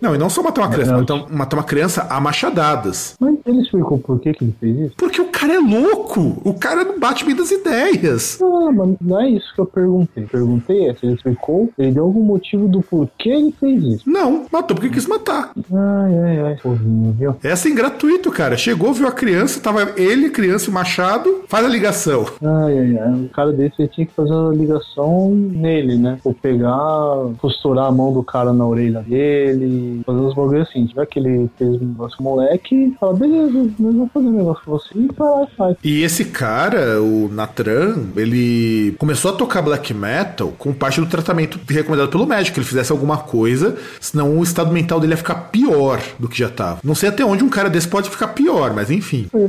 Não, e não só matar uma criança, matar, matar uma criança a machadadas. Mas ele explicou por que, que ele fez isso? Porque o cara é louco. O cara não bate bem das ideias. Ah, mas não é isso que eu perguntei. Perguntei é se ele explicou, ele deu algum motivo do porquê ele fez isso. Não, matou porque quis matar. Ai, ai, ai, povinho, viu? É assim, gratuito, cara. Chegou, viu a criança, tava ele, criança e machado, faz a ligação. Ai, ai, ai. Um cara desse ele tinha que fazer a ligação nele, né? Ou pegar, costurar a mão do cara na orelha dele, fazer uns bagulho assim. Tiver que ele fez um negócio moleque, fala, beleza, nós vamos fazer um negócio com você e vai lá e faz. E esse cara, o Natran, ele começou a tocar black metal com parte do tratamento recomendado pelo médico, que ele fizesse alguma coisa, senão o estado mental dele ia ficar pior do que já tava. Não sei até onde um cara desse pode ficar pior, mas enfim. É,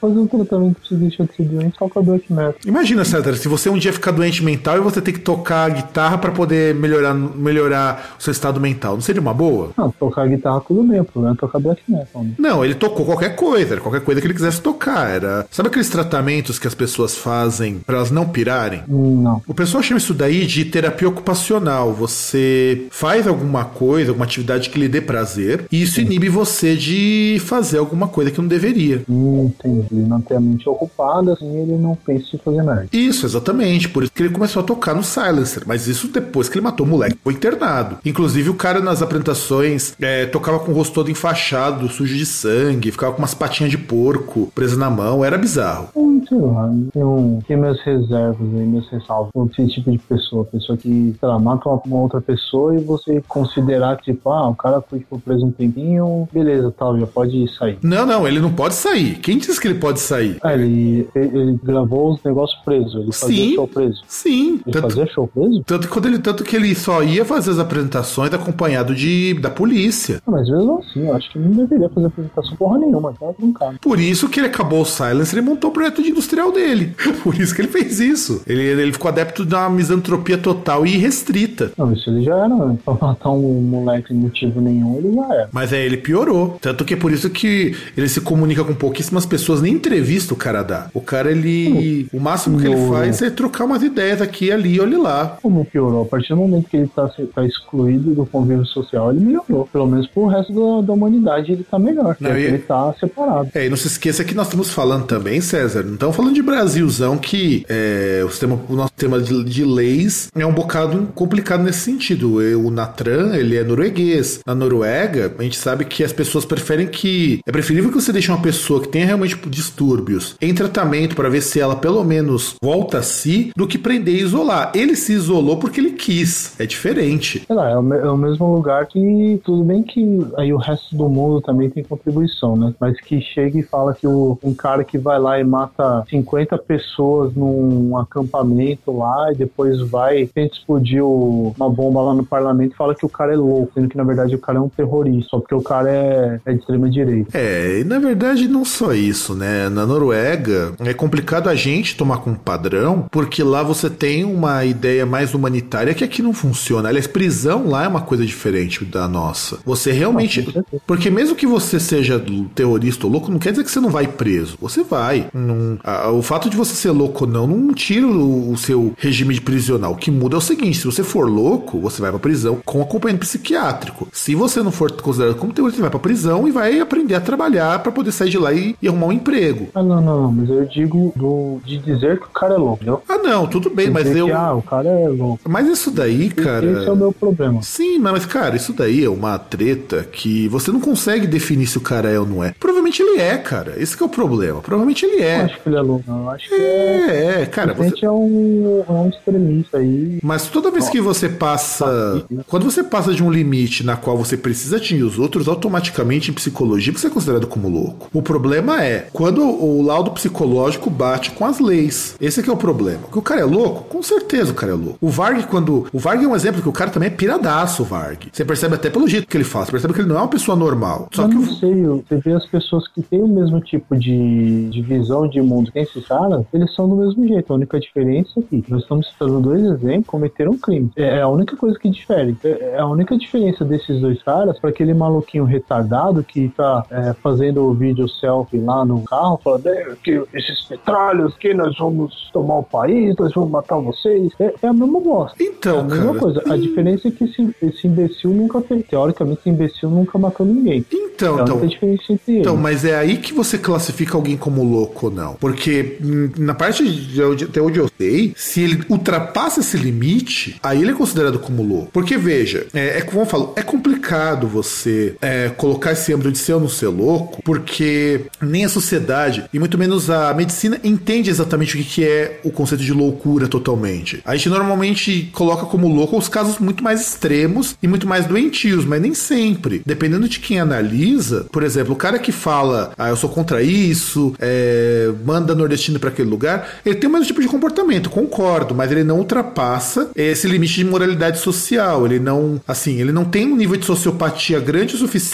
fazer um tratamento você deixar de ser doente, toca black metal. Imagina, César, se você um dia ficar doente mental e você tem que tocar a guitarra pra poder melhorar, melhorar o seu estado mental, não seria uma boa? Não, tocar guitarra tudo bem, o problema é tocar black metal. Né? Não, ele tocou qualquer coisa, era qualquer coisa que ele quisesse tocar. Era. Sabe aqueles tratamentos que as pessoas fazem pra elas não pirarem? Hum, Não. O pessoal chama isso daí de terapia ocupacional. Você faz alguma coisa, alguma atividade que lhe dê prazer, e isso inibe você de fazer alguma coisa que não deveria. Hum, entendi. Ele não tem a mente ocupada, assim ele não pensa em fazer merda. Isso, exatamente. Por isso que ele começou a tocar no Silencer. Mas isso depois que ele matou o moleque, foi internado. Inclusive, o cara nas apresentações é, tocava com o rosto todo enfaixado, sujo de sangue, ficava com umas patinhas de porco presas na mão. Era bizarro. Hum, sei lá, tem, um, tem minhas reservas aí, meus ressalvos. com Esse tipo de pessoa, pessoa que, sei lá, mata uma, uma outra pessoa e você considerar, tipo, ah, o cara foi tipo, preso um tempinho, beleza, tal, já pode sair. Não, não, ele não pode sair. Quem disse que ele pode sair? Ah, ele, ele gravou os negócios preso, ele fazia Sim. show preso. Sim. Ele Tanto, fazia show preso? tanto, que quando ele, tanto que ele só ia fazer as apresentações acompanhado de, da polícia. Ah, mas mesmo assim, eu acho que não deveria fazer apresentação porra nenhuma, tá brincando. Por isso que ele acabou o Silence e montou o projeto de industrial dele. *laughs* Por isso que ele fez isso. Ele, ele ficou adepto de uma misantropia total e irrestrita. Não, isso ele já era, né? Pra matar um moleque motivo nenhum, ele já era. Mas aí ele piorou. Tanto que é por isso que ele se comunica com pouquíssimas pessoas, nem entrevista o cara dá. O cara, ele. O máximo que ele faz é trocar umas ideias aqui ali, olhe lá. Como piorou? A partir do momento que ele tá, tá excluído do convívio social, ele melhorou. Pelo menos pro resto da, da humanidade ele tá melhor. Não, e- ele tá separado. É, e não se esqueça que nós estamos falando também, César, não estamos falando de Brasilzão, que é, o, sistema, o nosso sistema de, de leis é um bocado complicado nesse sentido. O Natran, ele é norueguês. Na Noruega, a gente sabe que as pessoas preferem que. É preferível que você deixe uma pessoa que tenha realmente distúrbios em tratamento para ver se ela pelo menos volta a si, do que prender e isolar. Ele se isolou porque ele quis. É diferente. Sei lá, é o, é o mesmo lugar que. Tudo bem que aí o resto do mundo também tem contribuição, né? Mas que chega e fala que o, um cara que vai lá e mata 50 pessoas num acampamento lá e depois vai tenta explodir uma bomba lá no parlamento e fala que o cara é louco, sendo que na verdade o cara é um terrorista, só porque o cara é, é de extrema direita. É, e na verdade não só isso, né? Na Noruega é complicado a gente tomar como padrão, porque lá você tem uma ideia mais humanitária que aqui não funciona. Aliás, prisão lá é uma coisa diferente da nossa. Você realmente. Ah. Porque mesmo que você seja terrorista ou louco, não quer dizer que você não vai preso. Você vai. Não- o fato de você ser louco ou não, não tira o, o seu regime de prisional. O que muda é o seguinte: se você for louco, você vai pra prisão com acompanhamento psiquiátrico. Se você não for considerado como terrorista, você vai pra prisão e vai aprender a trabalhar pra poder sair de lá e, e arrumar um emprego. Ah, não, não, não, mas eu digo do, de dizer que o cara é louco, entendeu? Ah, não, tudo bem, mas eu. que, ah, o cara é louco. Mas isso daí, cara. Esse é o meu problema. Sim, mas cara, isso daí é uma treta que você não consegue definir se o cara é ou não é. Provavelmente ele é, cara. Esse que é o problema. Provavelmente ele é. Eu acho que ele é louco, não. Eu acho que é. É, é, cara. Repente é, um, é um extremista aí. Mas toda vez que você passa. Quando você passa de um limite na qual você precisa atingir os outros, automaticamente em psicologia você é considerado como louco. O problema é quando o laudo psicológico bate com as leis. Esse que é o problema. Que o cara é louco? Com certeza o cara é louco. O Varg, quando. O Varg é um exemplo que o cara também é piradaço, o Varg. Você percebe até pelo jeito que ele fala. Você percebe que ele não é uma pessoa normal. Só eu que não o. sei, você vê as pessoas que têm o mesmo tipo de, de visão de mundo que esses caras, eles são do mesmo jeito. A única diferença é que nós estamos citando dois exemplos, cometeram um crime. É, é a única coisa que difere. É, é a única diferença desses dois caras para aquele maluquinho retardado que tá é, fazendo o vídeo selfie lá no carro, falando é, que esses petralhos que nós vamos tomar o país, nós vamos matar vocês. É, é a mesma bosta. Então, é a mesma cara. coisa. A diferença é que esse, esse imbecil nunca fez. Teoricamente, esse imbecil nunca matou ninguém. Então, então. única diferença entre eles. Então, mas é aí que você classifica alguém como louco ou não. Porque hum, na parte de onde, até onde eu sei, se ele ultrapassa esse limite, aí ele é considerado como louco. Porque, veja, é, é como eu falo, é complicado você é, colocar esse âmbito de ser ou não ser louco, porque nem a sociedade, e muito menos a medicina, entende exatamente o que, que é o conceito de loucura totalmente. A gente normalmente coloca como louco os casos muito mais extremos e muito mais doentios, mas nem sempre. Dependendo de quem analisa, por exemplo, o cara que fala, ah, eu sou contra isso, é, manda nordestino para aquele lugar, ele tem o mesmo tipo de comportamento, concordo, mas ele não ultrapassa esse limite de moralidade social. Ele não, assim, ele não tem um nível de sociopatia grande o suficiente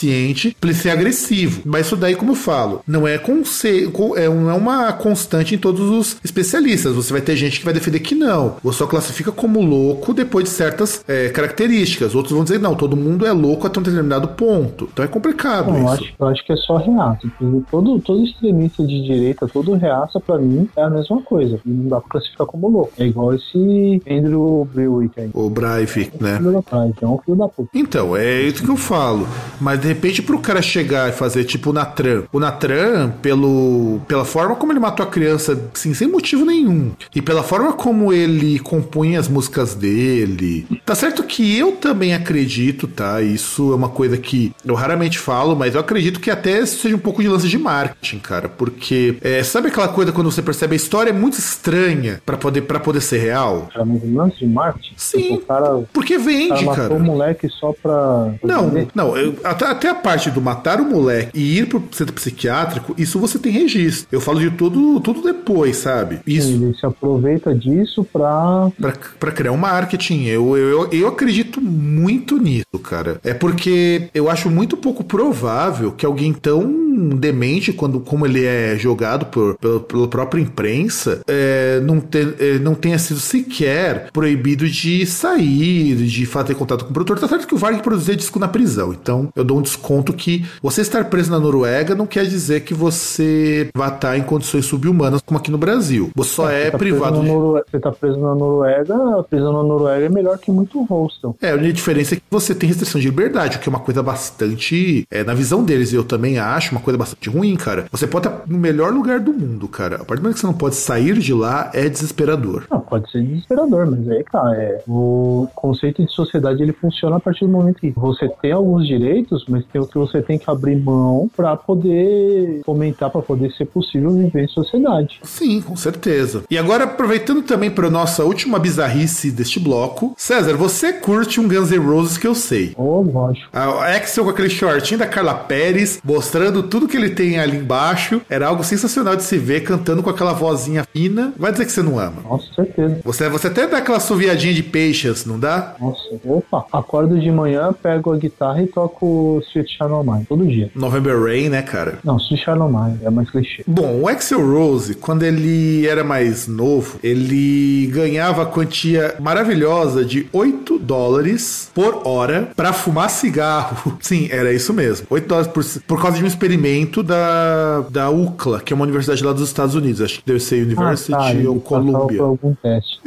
para ele ser agressivo. Mas isso daí, como eu falo, não é, conce co- é, é uma constante em todos os especialistas. Você vai ter gente que vai defender que não. Você só classifica como louco depois de certas é, características. Outros vão dizer, não, todo mundo é louco até um determinado ponto. Então é complicado Não, eu, isso. acho, eu acho que é só reaça. porque Todo, todo extremista de direita, todo reaça, pra mim, é a mesma coisa. E não dá pra classificar como louco. É igual esse Andrew Brewick aí. O Breivik, né? Então, é um filho da puta. Então, é isso que eu falo. Mas de repente, pro cara chegar e fazer tipo o Natran. O Natran, pelo, pela forma como ele matou a criança, assim, sem motivo nenhum. E pela forma como ele compunha as músicas dele. Tá certo que eu também acredito, tá? Isso é uma coisa que eu raramente falo, mas eu acredito que até seja um pouco de lance de marketing, cara. Porque, é, sabe aquela coisa quando você percebe a história é muito estranha pra poder, pra poder ser real? Era um lance de marketing. Sim. Tipo, cara, Porque cara vende, matou cara. o moleque só pra. Não, não, eu- até, até a parte do matar o moleque e ir pro centro psiquiátrico, isso você tem registro. Eu falo de tudo, tudo depois, sabe? Isso. Ele se aproveita disso pra. Pra, pra criar um marketing. Eu, eu, eu acredito muito nisso, cara. É porque eu acho muito pouco provável que alguém tão demente quando, como ele é jogado por, pela, pela própria imprensa é, não, ter- é, não tenha sido sequer proibido de sair, de fazer contato com o produtor. Tá certo que o Varg produzia disco na prisão. Então eu dou um desconto que você estar preso na Noruega não quer dizer que você vai estar em condições subhumanas como aqui no Brasil. Você só é, Você tá privado de. Você tá preso na Noruega, a prisão na Noruega é melhor que muito hostel. É, a única diferença é que você tem restrição de liberdade, o que é uma coisa bastante. É, na visão deles, eu também acho uma coisa bastante ruim, cara. Você pode estar no melhor lugar do mundo, cara. A partir do momento que você não pode sair de lá, é desesperador. Não, pode ser desesperador, mas aí, cara, é, o conceito de sociedade ele funciona a partir do momento que você tem alguns direitos, mas tem o que você tem que abrir mão pra poder fomentar, pra poder ser possível viver em sociedade. Sim, com certeza. E agora, aproveitando também para nossa última bizarrice deste bloco, César, você curte um Guns N' Roses que eu sei. Ô, lógico. A Axel com aquele shortinho da Carla Pérez, mostrando tudo que ele tem ali embaixo. Era algo sensacional de se ver, cantando com aquela vozinha fina. Vai dizer que você não ama. Nossa, certeza. Você, você até dá aquela suviadinha de peixes, não dá? Nossa, opa. Acordo de manhã, pego a guitarra e toco Sweet Shadow Mine, todo dia. November Rain, né, cara? Não, Sweet Shadow Mine, é mais clichê. Bom, o Axel Rose, quando ele era mais novo, ele ganhava a quantia maravilhosa de 8 dólares por hora pra fumar cigarro. *laughs* Sim, era isso mesmo. 8 dólares por, por causa de um experimento da, da UCLA, que é uma universidade lá dos Estados Unidos. Acho que deve ser University Ah, ele ou Columbia.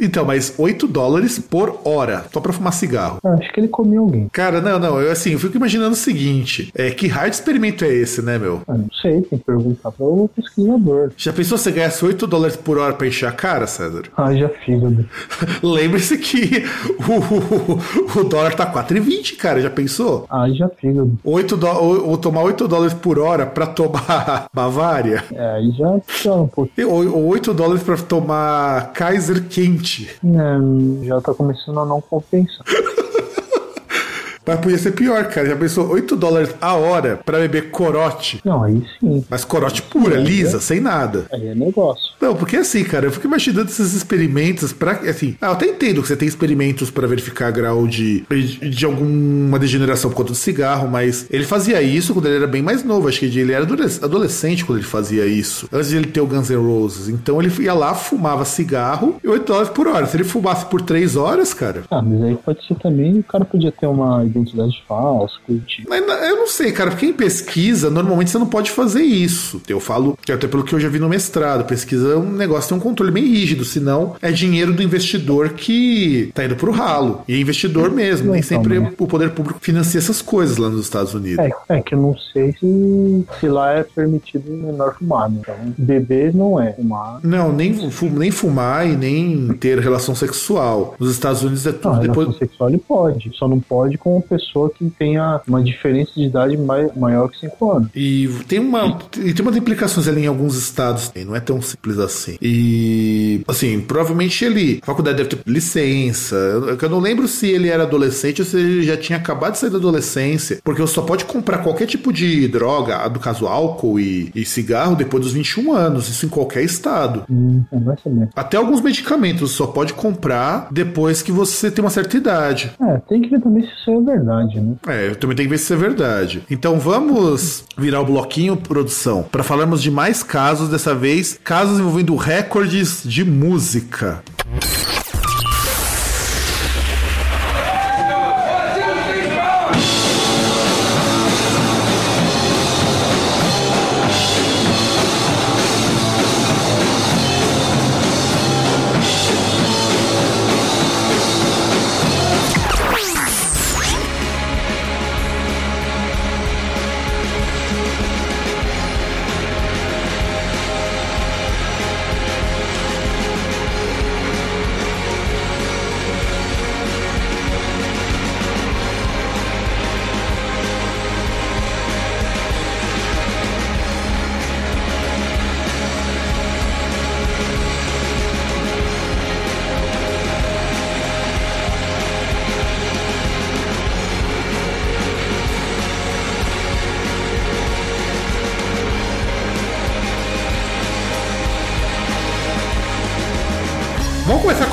Então, mas 8 dólares por hora, só pra fumar cigarro. Eu acho que ele comia alguém. Cara, não, não, eu assim, eu fico imaginando o seguinte: é, que raio de experimento é esse, né, meu? Eu não sei, tem que perguntar para o pesquisador. Já pensou se você ganhasse 8 dólares por hora pra encher a cara, César? Haja fígado. *laughs* Lembre-se que *laughs* o, o, dólar tá 4,20, cara. Já pensou? Haja fígado. 8 dó- ou, ou tomar 8 dólares por hora pra tomar *laughs* Bavária. É, aí já piora um pouco. Ou, ou 8 dólares pra tomar Kaiser quente. É, já tá começando a não compensar. *laughs* Mas podia ser pior, cara. Já pensou 8 dólares a hora pra beber corote. Não, aí sim. Mas corote pura, lisa, sem nada. Aí é negócio. Não, porque assim, cara, eu fico imaginando esses experimentos pra. Assim, ah, eu até entendo que você tem experimentos pra verificar grau de, de alguma degeneração por conta do cigarro, mas ele fazia isso quando ele era bem mais novo. Acho que ele era adolescente quando ele fazia isso. Antes de ele ter o Guns N' Roses. Então ele ia lá, fumava cigarro e 8 dólares por hora. Se ele fumasse por 3 horas, cara. Ah, mas aí pode ser também, o cara podia ter uma identidade falsa, curtir. Mas eu não sei, cara, porque em pesquisa, normalmente você não pode fazer isso. Eu falo, até pelo que eu já vi no mestrado, pesquisa é um negócio, tem um controle bem rígido, senão é dinheiro do investidor que tá indo pro ralo. E é investidor mesmo, nem sempre o poder público financia essas coisas lá nos Estados Unidos. É, é que eu não sei se, se lá é permitido menor fumar, né? Então, beber não é fumar. Não, nem, nem fumar e nem ter relação sexual. Nos Estados Unidos é tudo Não, depois. relação sexual ele pode, só não pode com pessoa que tenha uma diferença de idade mai- maior que 5 anos. E tem uma e tem umas implicações ali em alguns estados, não é tão simples assim. E assim, provavelmente ele, a faculdade deve ter licença. Eu, eu não lembro se ele era adolescente ou se ele já tinha acabado de sair da adolescência, porque você só pode comprar qualquer tipo de droga, no caso álcool e, e cigarro depois dos 21 anos, isso em qualquer estado. Hum, saber. Até alguns medicamentos você só pode comprar depois que você tem uma certa idade. É, tem que ver também se é verdade, né? É, eu também tenho que ver se isso é verdade. Então vamos virar o bloquinho, produção, para falarmos de mais casos, dessa vez casos envolvendo recordes de música.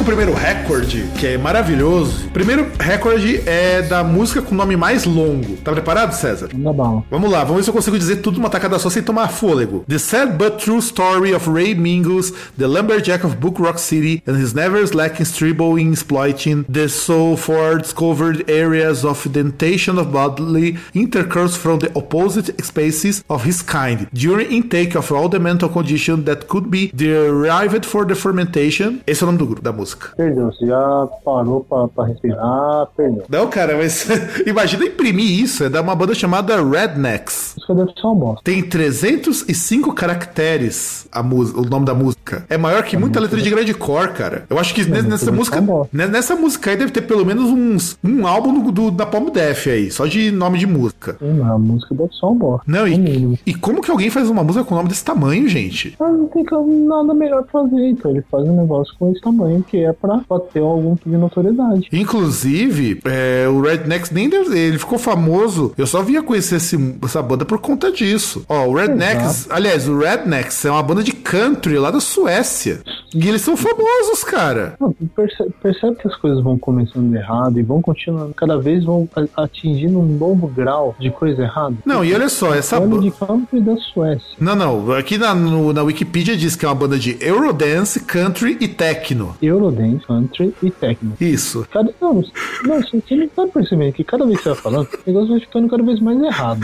Primeiro recorde, que é maravilhoso. Primeiro recorde é da música com o nome mais longo. Tá preparado, César? Manda bala. Vamos lá, vamos ver se eu consigo dizer tudo numa tacada só sem tomar fôlego. The sad but true story of Ray Mingles, the lumberjack of Book Rock City, and his never slacking stribble in exploiting the so far discovered areas of dentation of bodily intercourse from the opposite species of his kind, during intake of all the mental condition that could be derived for the fermentation. Esse é o nome do grupo, da música. Perdeu, você já parou pra, pra respirar, perdeu. Não, cara, mas *laughs* imagina imprimir isso. É da uma banda chamada Rednecks. Isso deve ser uma bosta. Tem 305 caracteres a o nome da música. É maior que muita letra de grande cor, cara. Eu acho que nessa, nessa muito música, ne- nessa música aí deve ter pelo menos uns um álbum do, do- da Palm Def aí, só de nome de música. Sim, a música deve ser uma bosta. Não, e, e como que alguém faz uma música com nome desse tamanho, gente? Mas não tem nada melhor pra fazer, então ele faz um negócio com esse tamanho que é pra, pra ter algum tipo de notoriedade. Inclusive, é, o Rednecks nem deve, ele ficou famoso. Eu só vinha conhecer esse- essa banda por conta disso. Ó, o Rednecks, aliás, o Rednecks é uma banda de country lá da Suécia. E eles são famosos, cara. Não, percebe, percebe que as coisas vão começando errado e vão continuando, cada vez vão atingindo um novo grau de coisa errada. Não, e olha só, essa banda. de country da Suécia. Não, não. Aqui na, no- na Wikipedia diz que é uma banda de Eurodance, Country e Techno. Eurodance, country e techno. Isso. Cada, não, não, você não tá percebendo que cada vez que você vai falando, o negócio vai ficando cada vez mais errado.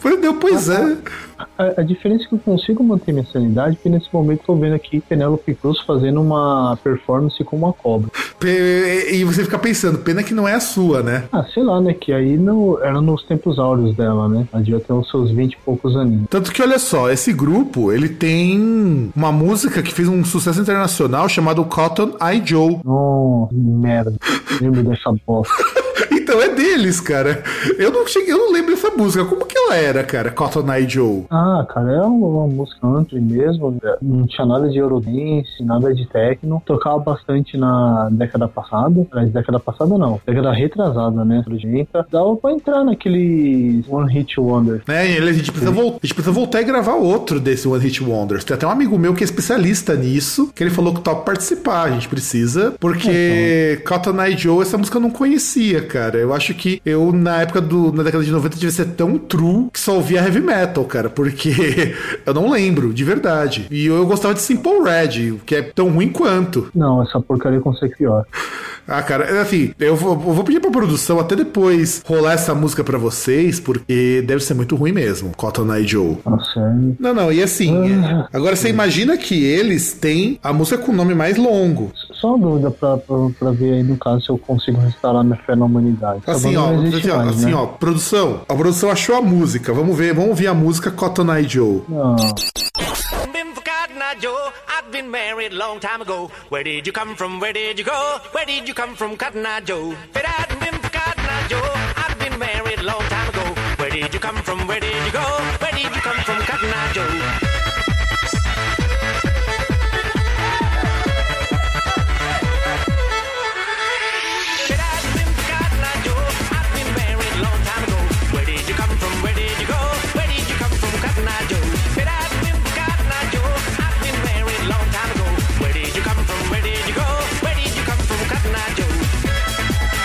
Pois, deu, pois é. A, a diferença é que eu consigo manter minha sanidade, porque nesse momento eu tô vendo aqui Penélope Cruz fazendo uma performance com uma cobra. E você fica pensando, pena que não é a sua, né? Ah, sei lá, né? Que aí era nos tempos áureos dela, né? Ela devia ter os seus 20 e poucos aninhos. Tanto que, olha só, esse grupo, ele tem uma música que fez um sucesso internacional chamado Cotton Eye Joe. Nossa, merda. Lembro dessa bosta. *laughs* Então é deles, cara. Eu não cheguei, eu não lembro dessa música. Como que ela era, cara? Cotton Eye Joe. Ah, cara, é uma, uma música country mesmo. Não tinha nada de Eurodance, nada de techno. Tocava bastante na década passada. Mas década passada não. Década retrasada, né? 30. Dava pra entrar naquele One Hit Wonder. É, ele- a gente, precisa vol- a gente precisa voltar e gravar outro desse One Hit Wonders. Tem até um amigo meu que é especialista nisso, que ele falou que topa participar. A gente precisa, porque Cotton Eye Joe, essa música eu não conhecia, cara. Eu acho que eu, na época do. na década de 90, devia ser tão true que só ouvia heavy metal, cara, porque *laughs* eu não lembro, de verdade. E eu, eu gostava de Simple Red, que é tão ruim quanto. Não, essa porcaria consegue pior. Ah, cara, assim, eu vou, eu vou pedir pra produção até depois rolar essa música pra vocês, porque deve ser muito ruim mesmo, Cotton Eye Joe. Nossa, é... Não, não, e assim, Ah. agora você imagina que eles têm a música com o nome mais longo. Só uma dúvida pra, pra, pra ver aí no caso se eu consigo restaurar minha fé na humanidade. Essa Assim, banda ó, assim, ó, mais, assim, né? ó, produção, a produção achou a música, vamos ver, vamos ouvir a música Cotton Eye Joe. Não. Joe. I've been married a long time ago. Where did you come from? Where did you go? Where did you come from, Cotton Eye Joe? If it hadn't been for Cotton Eye Joe, I've been married a long time ago. Where did you come from? Where did you go? Where did you come from, Cotton Eye Joe?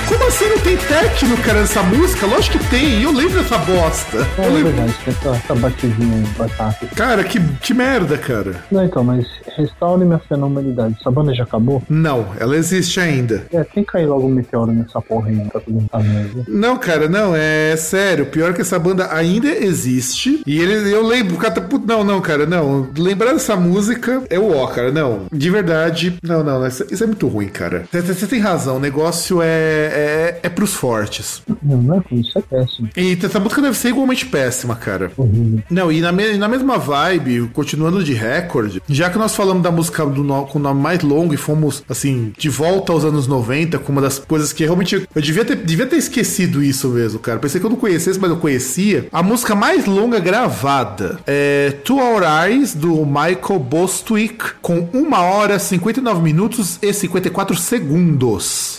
Como assim não tem techno, cara, nessa música? Lógico que tem, eu lembro dessa bosta. É Eu lembro. verdade, tem essa, essa batidinha aí, batata. Cara, que, que merda, cara. Não, então, mas restaure minha fé na humanidade. Essa banda já acabou? Não, ela existe ainda. É, tem que cair logo um meteoro nessa porra aí, tá tudo tá mesmo. Não, cara, não, é sério. Pior que essa banda ainda existe. E ele, eu lembro, cara tá. Não, não, cara, não. Lembrar dessa música é o ó, cara. Não, de verdade. Não, não, isso, isso é muito ruim, cara. Você- Você tem razão, o negócio é, é, é pros fortes. Não, não é isso é péssimo. E essa música deve ser igualmente péssima, cara. Horrível. Não, e na, me- na mesma vibe, continuando de recorde, já que nós falamos da música do no- com o nome mais longo e fomos, assim, de volta aos anos 90, com uma das coisas que realmente. Eu devia ter, devia ter esquecido isso mesmo, cara. Pensei que eu não conhecesse, mas eu conhecia. A música mais longa gravada é To Our Eyes, do Michael Bostwick, com 1 hora, 59 minutos e 54 segundos.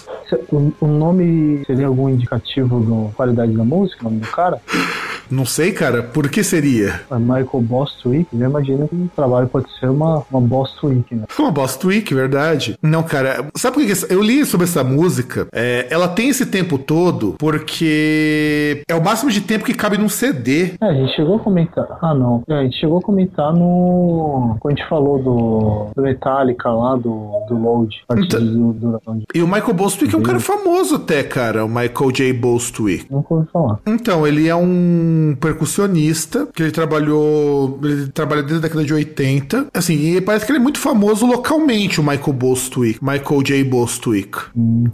O nome seria algum indicativo da qualidade da música, o nome do cara? *laughs* Não sei, cara, por que seria? É Michael Bostwick. Eu imagino que o trabalho pode ser uma, uma Bostwick, né? Uma Boss Tweak, verdade. Não, cara, sabe por que eu li sobre essa música? É, ela tem esse tempo todo porque é o máximo de tempo que cabe num CD. É, a gente chegou a comentar. Ah, não. É, a gente chegou a comentar no. Quando a gente falou do, do Metallica lá, do, do Load. Então- Do, do, do, E o Michael Bostwick é um cara famoso até, cara, o Michael J. Bostwick. nunca ouvi falar. Então, ele é um percussionista, que ele trabalhou, ele trabalha desde a década de 80. Assim, e parece que ele é muito famoso localmente, o Michael Bostwick, Michael J. Bostwick.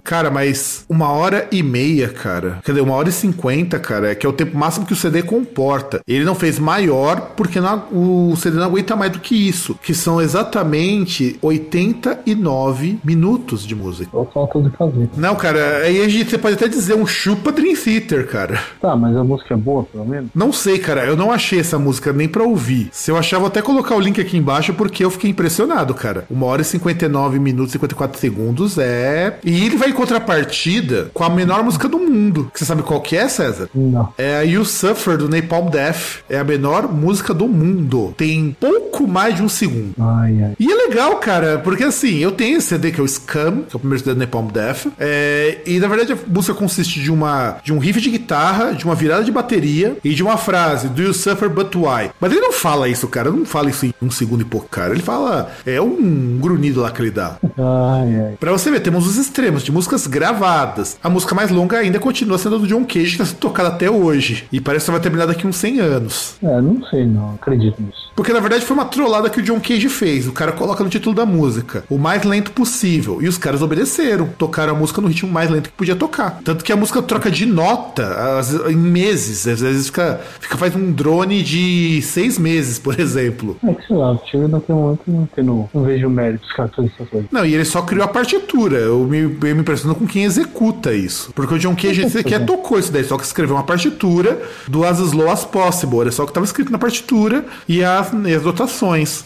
Cara, mas uma hora e meia, cara. Quer dizer, uma hora e cinquenta, cara, que é o tempo máximo que o CD comporta. Ele não fez maior porque não- o CD não aguenta mais do que isso, que são exatamente 89 minutos de música. Só falta de fazer. Não, cara, aí a gente, você pode até dizer um chupa Dream Theater, cara. Tá, mas a música é boa, pelo menos? Não sei, cara, eu não achei essa música nem pra ouvir. Se eu achar, vou até colocar o link aqui embaixo porque eu fiquei impressionado, cara. Uma hora e 59 minutos e 54 segundos é. E ele vai em contrapartida com a menor música do mundo. Você sabe qual que é, César? Não. É a You Suffer do Napalm Death. É a menor música do mundo. Tem pouco mais de um segundo. Ai, ai. E é legal, cara, porque assim, eu tenho esse CD que é o Scam, que é o primeiro CD do Napalm Death, é, e na verdade a música consiste de uma de um riff de guitarra, de uma virada de bateria e de uma frase, Do you suffer but why? Mas ele não fala isso, cara, não fala isso em um segundo e pouco, cara. Ele fala, é um grunhido lá que ele dá. Ai, ai. Pra você ver, temos os extremos de músicas gravadas. A música mais longa ainda continua sendo a do John Cage, que tá sendo tocada até hoje. E parece que vai terminar daqui uns 100 anos. É, não sei, não. Acredito nisso. Porque na verdade foi uma trollada que o John Cage fez. O cara coloca no título da música o mais lento possível. E os caras obedeceram. Tocaram a música no ritmo mais lento que podia tocar. Tanto que a música troca de nota às- em meses. Às vezes vezes fica, fica faz um drone de seis meses, por exemplo. É que sei lá, chega naquele momento não, tem, não, não vejo mérito os caras fazerem essa coisa. Não, e ele só criou a partitura. Eu me, eu me impressiono com quem executa isso. Porque o John Cage esse aqui tocou isso daí, só que escreveu uma partitura do As Slow as Possible. Era só o que estava escrito na partitura e as, e as dotações.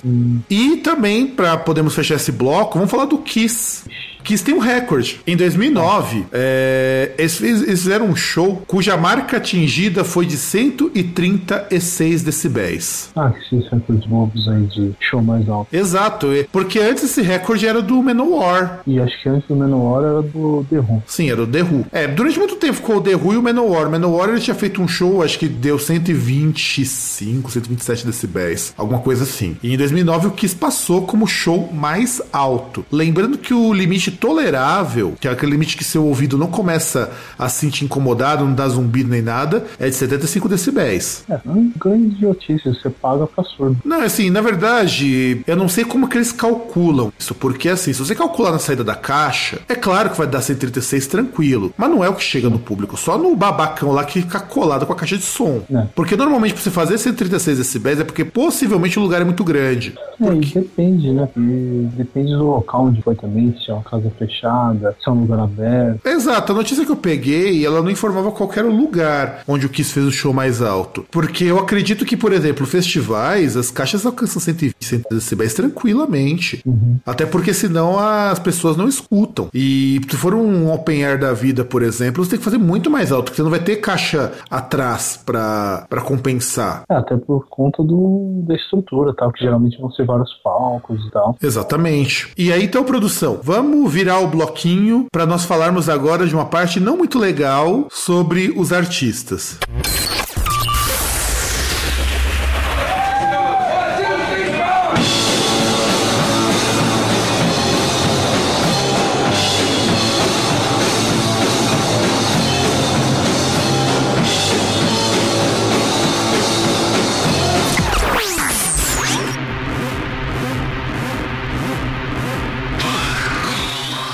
E também, para podermos fechar esse bloco, vamos falar do Kiss. Kiss tem um recorde. Em 2009, é, eles, eles fizeram um show cuja marca atingida foi de 136 decibéis. Ah, que esses recordes bobos aí de show mais alto. Exato, porque antes esse recorde era do Manowar. E acho que antes do Menor era do The Who. Sim, era o The Who. É, durante muito tempo ficou o The Who e o Manowar. O Manowar ele tinha feito um show, acho que deu 125, 127 decibéis, alguma coisa assim. E em 2009 o Kiss passou como show mais alto. Lembrando que o limite tolerável, que é aquele limite que seu ouvido não começa a se sentir incomodado, não dá zumbido nem nada, é de 75 decibéis. É, uma grande idiotice, você paga pra surdo. Não, assim, na verdade, eu não sei como que eles calculam isso, porque assim, se você calcular na saída da caixa, é claro que vai dar 136 tranquilo, mas não é o que chega no público, só no babacão lá que fica colado com a caixa de som. É. Porque normalmente pra você fazer 136 decibéis é porque possivelmente o lugar é muito grande. É, e depende, né? E depende do local onde foi também, se é uma casa fechada, se é um lugar aberto. Exato, a notícia que eu peguei, ela não informava qual era o lugar onde o Kiss fez o show mais alto. Porque eu acredito que, por exemplo, festivais, as caixas alcançam 120 130 decibéis tranquilamente. Até porque senão as pessoas não escutam. E se for um open air da vida, por exemplo, você tem que fazer muito mais alto, porque você não vai ter caixa atrás pra compensar. É, até por conta do, da estrutura, tal, que geralmente vão ser vários palcos e tal. Exatamente. E aí, então, produção, vamos virar o bloquinho para nós falarmos agora de uma parte não muito legal sobre os artistas.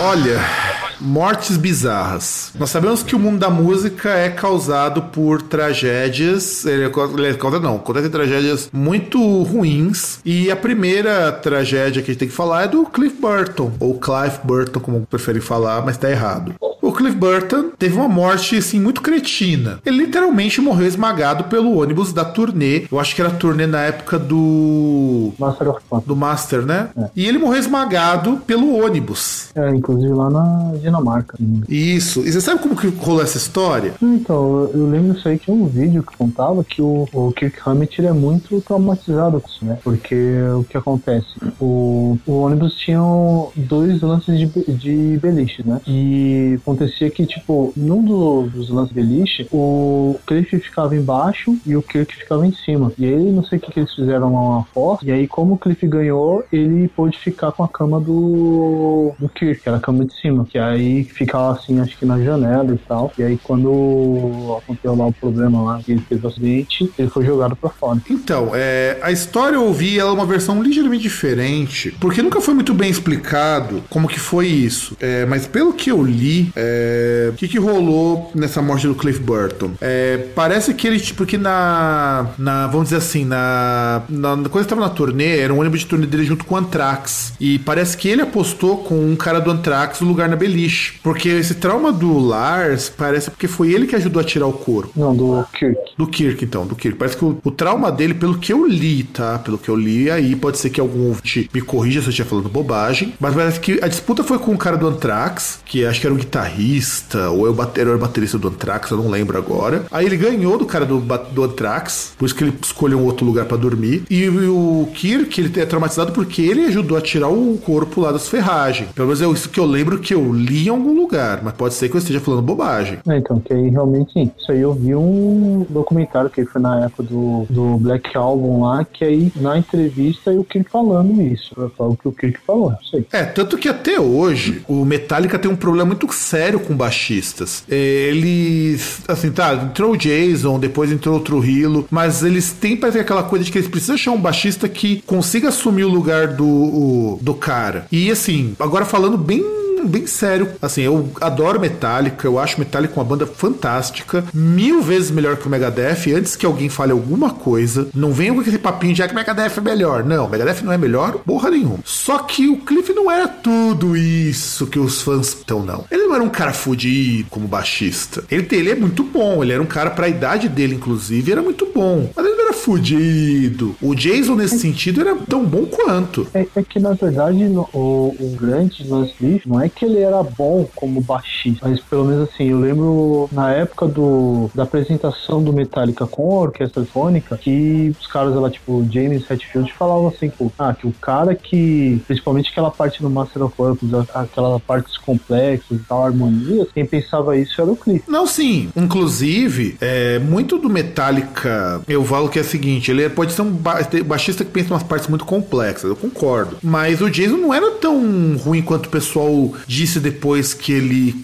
Olha, mortes bizarras. Nós sabemos que o mundo da música é causado por tragédias. Ele é, é causado, não, acontecem tragédias muito ruins. E a primeira tragédia que a gente tem que falar é do Cliff Burton, ou Clive Burton, como preferem falar, mas tá errado. O Cliff Burton teve uma morte assim muito cretina. Ele literalmente morreu esmagado pelo ônibus da turnê. Eu acho que era a turnê na época do Master of Fun. do Master, né? E ele morreu esmagado pelo ônibus. É, inclusive lá na Dinamarca. Isso. E você sabe como que rolou essa história? Então, eu, lembro isso aí que tinha um vídeo que contava que o, o Kirk Hammett é muito traumatizado com isso, né? Porque o que acontece? O, o ônibus tinha dois lances de, de beliche, né? E acontecia que, tipo, num do- dos lances de beliche, o Cliff ficava embaixo e o Kirk ficava em cima. E aí, não sei o que, que eles fizeram lá uma aposta. E aí, como o Cliff ganhou, ele pôde ficar com a cama do, do Kirk, que era a cama de cima. Que aí ficava assim, acho que na janela e tal. E aí, quando aconteceu lá o problema lá, que ele teve o acidente, ele foi jogado pra fora. Então, é, a história eu ouvi ela é uma versão ligeiramente diferente, porque nunca foi muito bem explicado como que foi isso. É, mas pelo que eu li, é, o que, que rolou nessa morte do Cliff Burton? É, parece que ele, porque na, na vamos dizer assim, na, na quando ele estava na turnê, era um ônibus de turnê dele junto com o Anthrax. E parece que ele apostou com um cara do Anthrax no lugar na beliche. Porque esse trauma do Lars parece porque foi ele que ajudou a tirar o couro. Não, do Kirk. Do Kirk, então, do Kirk. Parece que o, o trauma dele, pelo que eu li, tá? Pelo que eu li, aí pode ser que algum ouvinte me corrija se eu estiver falando bobagem. Mas parece que a disputa foi com o cara do Anthrax, que acho que era um guitarrista, ou é o bate- era o baterista do Anthrax, eu não lembro agora. Aí ele ganhou do cara do, do Anthrax, por isso que ele escolheu um outro lugar pra dormir. E o Kirk, ele é traumatizado porque ele ajudou a tirar o corpo lá das ferragens. Pelo menos é isso que eu lembro que eu li em algum lugar, mas pode ser que eu esteja falando bobagem. É, então, que aí realmente. Isso aí eu vi um documentário que foi na época do, do Black Album lá, que aí na entrevista eu Kirk falando isso. Eu falo o que o Kirk falou, não sei. É, tanto que até hoje o Metallica tem um problema muito sério com baixistas. Eles, assim, tá, entrou o Jason, depois entrou o Trujillo, mas eles têm pra ter aquela coisa de que eles precisam achar um baixista que consiga assumir o lugar do, o- do cara. E assim, agora falando bem bem sério. Assim, eu adoro Metallica, eu acho Metallica uma banda fantástica, mil vezes melhor que o Megadeth. Antes que alguém fale alguma coisa, não venha com aquele papinho de ah, que o Megadeth é melhor. Não, Megadeth não é melhor, porra nenhuma. Só que o Cliff não era tudo isso que os fãs estão, não. Ele não era um cara fudido como baixista. Ele, ele é muito bom, ele era um cara pra idade dele, inclusive, era muito bom. Mas fudido. O Jason, nesse sentido, era tão bom quanto. É, é que, na verdade, no- o, o grande Lance Cliff não é que ele era bom como baixista, mas pelo menos assim, eu lembro na época do, da apresentação do Metallica com a orquestra fônica, que os caras lá, tipo, o James Hetfield falavam assim, pô, ah, que o cara que, principalmente aquela parte do Master of Puppets, aquelas partes complexas e tal, harmonias, quem pensava isso era o Cliff. Não, sim. Inclusive, é, muito do Metallica, eu falo que é o seguinte: ele pode ser um ba- baixista que pensa em umas partes muito complexas, eu concordo. Mas o Jason não era tão ruim quanto o pessoal disse depois que ele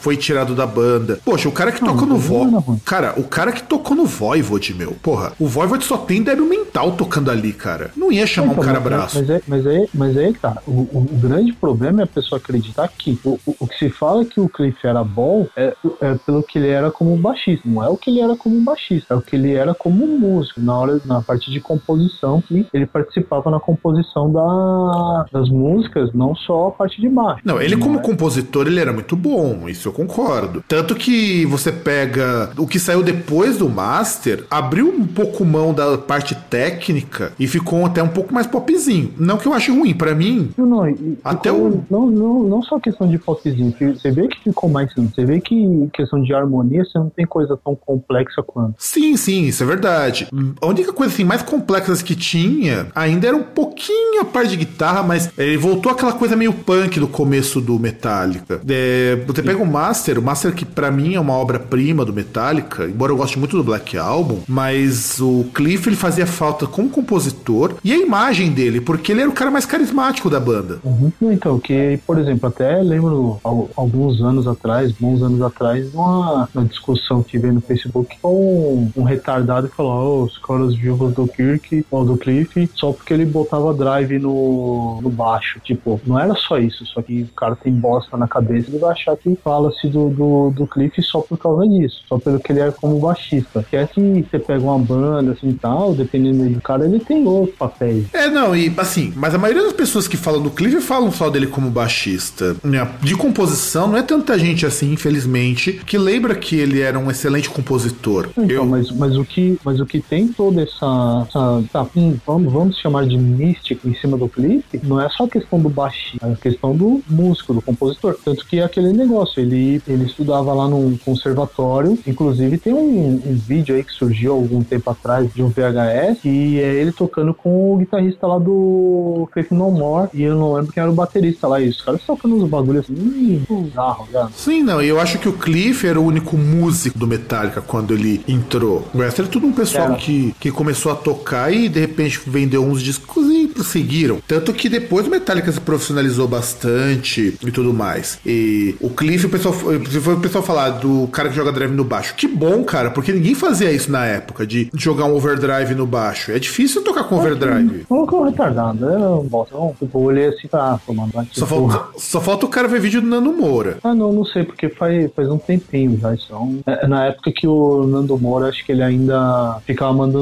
foi tirado da banda. Poxa, o cara que Não, tocou no Voivod. Cara, o cara que tocou no Voivod, meu. Porra, o Voivod só tem débil mental tocando ali, cara. Não ia chamar Então, um cara mas, braço. Mas é, mas é, mas é aí tá. O, o- o grande problema é a pessoa acreditar que o, o, o que se fala que o Cliff era bom é, é pelo que ele era como baixista. Não é o que ele era como baixista, é o que ele era como músico. Na hora, na parte de composição, que ele participava na composição da, das músicas, não só a parte de baixo. Não, ele como compositor, ele era muito bom, isso eu concordo. Tanto que você pega o que saiu depois do Master, abriu um pouco mão da parte técnica e ficou até um pouco mais popzinho. Não que eu ache ruim, pra mim. Não, não, e- Até o- não, não, não só questão de popzinho, que você vê que ficou mais simples, você vê que questão de harmonia você não tem coisa tão complexa quanto. Sim, sim, isso é verdade. Única coisa assim mais complexa que tinha ainda era um pouquinho a parte de guitarra, mas ele voltou àquela coisa meio punk do começo do Metallica. É, você pega o Master, o Master que pra mim é uma obra-prima do Metallica, embora eu goste muito do Black Album, mas o Cliff ele fazia falta como compositor e a imagem dele, porque ele era o cara mais carismático da banda. Uhum. Então, que, por exemplo, até lembro al- alguns anos atrás, bons anos atrás, uma, uma discussão que veio no Facebook com um, um retardado que falou: oh, os vivos do Kirk ou do Cliff, só porque ele botava drive no, no baixo. Tipo, não era só isso, só que o cara tem bosta na cabeça, ele vai achar que fala-se do, do, do Cliff só por causa disso, só pelo que ele era como baixista. Que é que você pega uma banda assim e tal, dependendo do cara, ele tem outros papéis. É, não, e assim, mas a maioria das pessoas que falam do Cliff falam só dele como baixista. né? De composição, não é tanta gente assim, infelizmente, que lembra que ele era um excelente compositor. Então, Eu, mas, mas, o que, mas o que tem toda essa. essa tá, hum, vamos, vamos chamar de mística em cima do clipe, não é só a questão do baixista, é a questão do músico, do compositor. Tanto que é aquele negócio, ele, ele estudava lá num conservatório, inclusive tem um, um vídeo aí que surgiu algum tempo atrás de um VHS, e é ele tocando com o guitarrista lá do Faith No More, e eu não lembro quem era o baterista lá, e os caras tocando uns bagulhos assim, hum, bizarro, já. Sim, não, e eu acho que o Cliff era o único músico do Metallica quando ele entrou. O resto era tudo um pessoal Era. que, que começou a tocar e de repente vendeu uns discos e seguiram. Tanto que depois o Metallica se profissionalizou bastante e tudo mais. E o Cliff, o pessoal, for o pessoal falar do cara que joga drive no baixo, que bom, cara, porque ninguém fazia isso na época, de jogar um overdrive no baixo. É difícil tocar com overdrive. Colocou retardado, é um bosta. Não, tipo, eu olhei assim, tá, mano, Só falta, só falta o cara ver vídeo do Nando Moura. Ah, não, não sei, porque faz, faz um tempinho já. Isso é um- é, na época que o Nando Moura, acho que ele ainda ficava mandando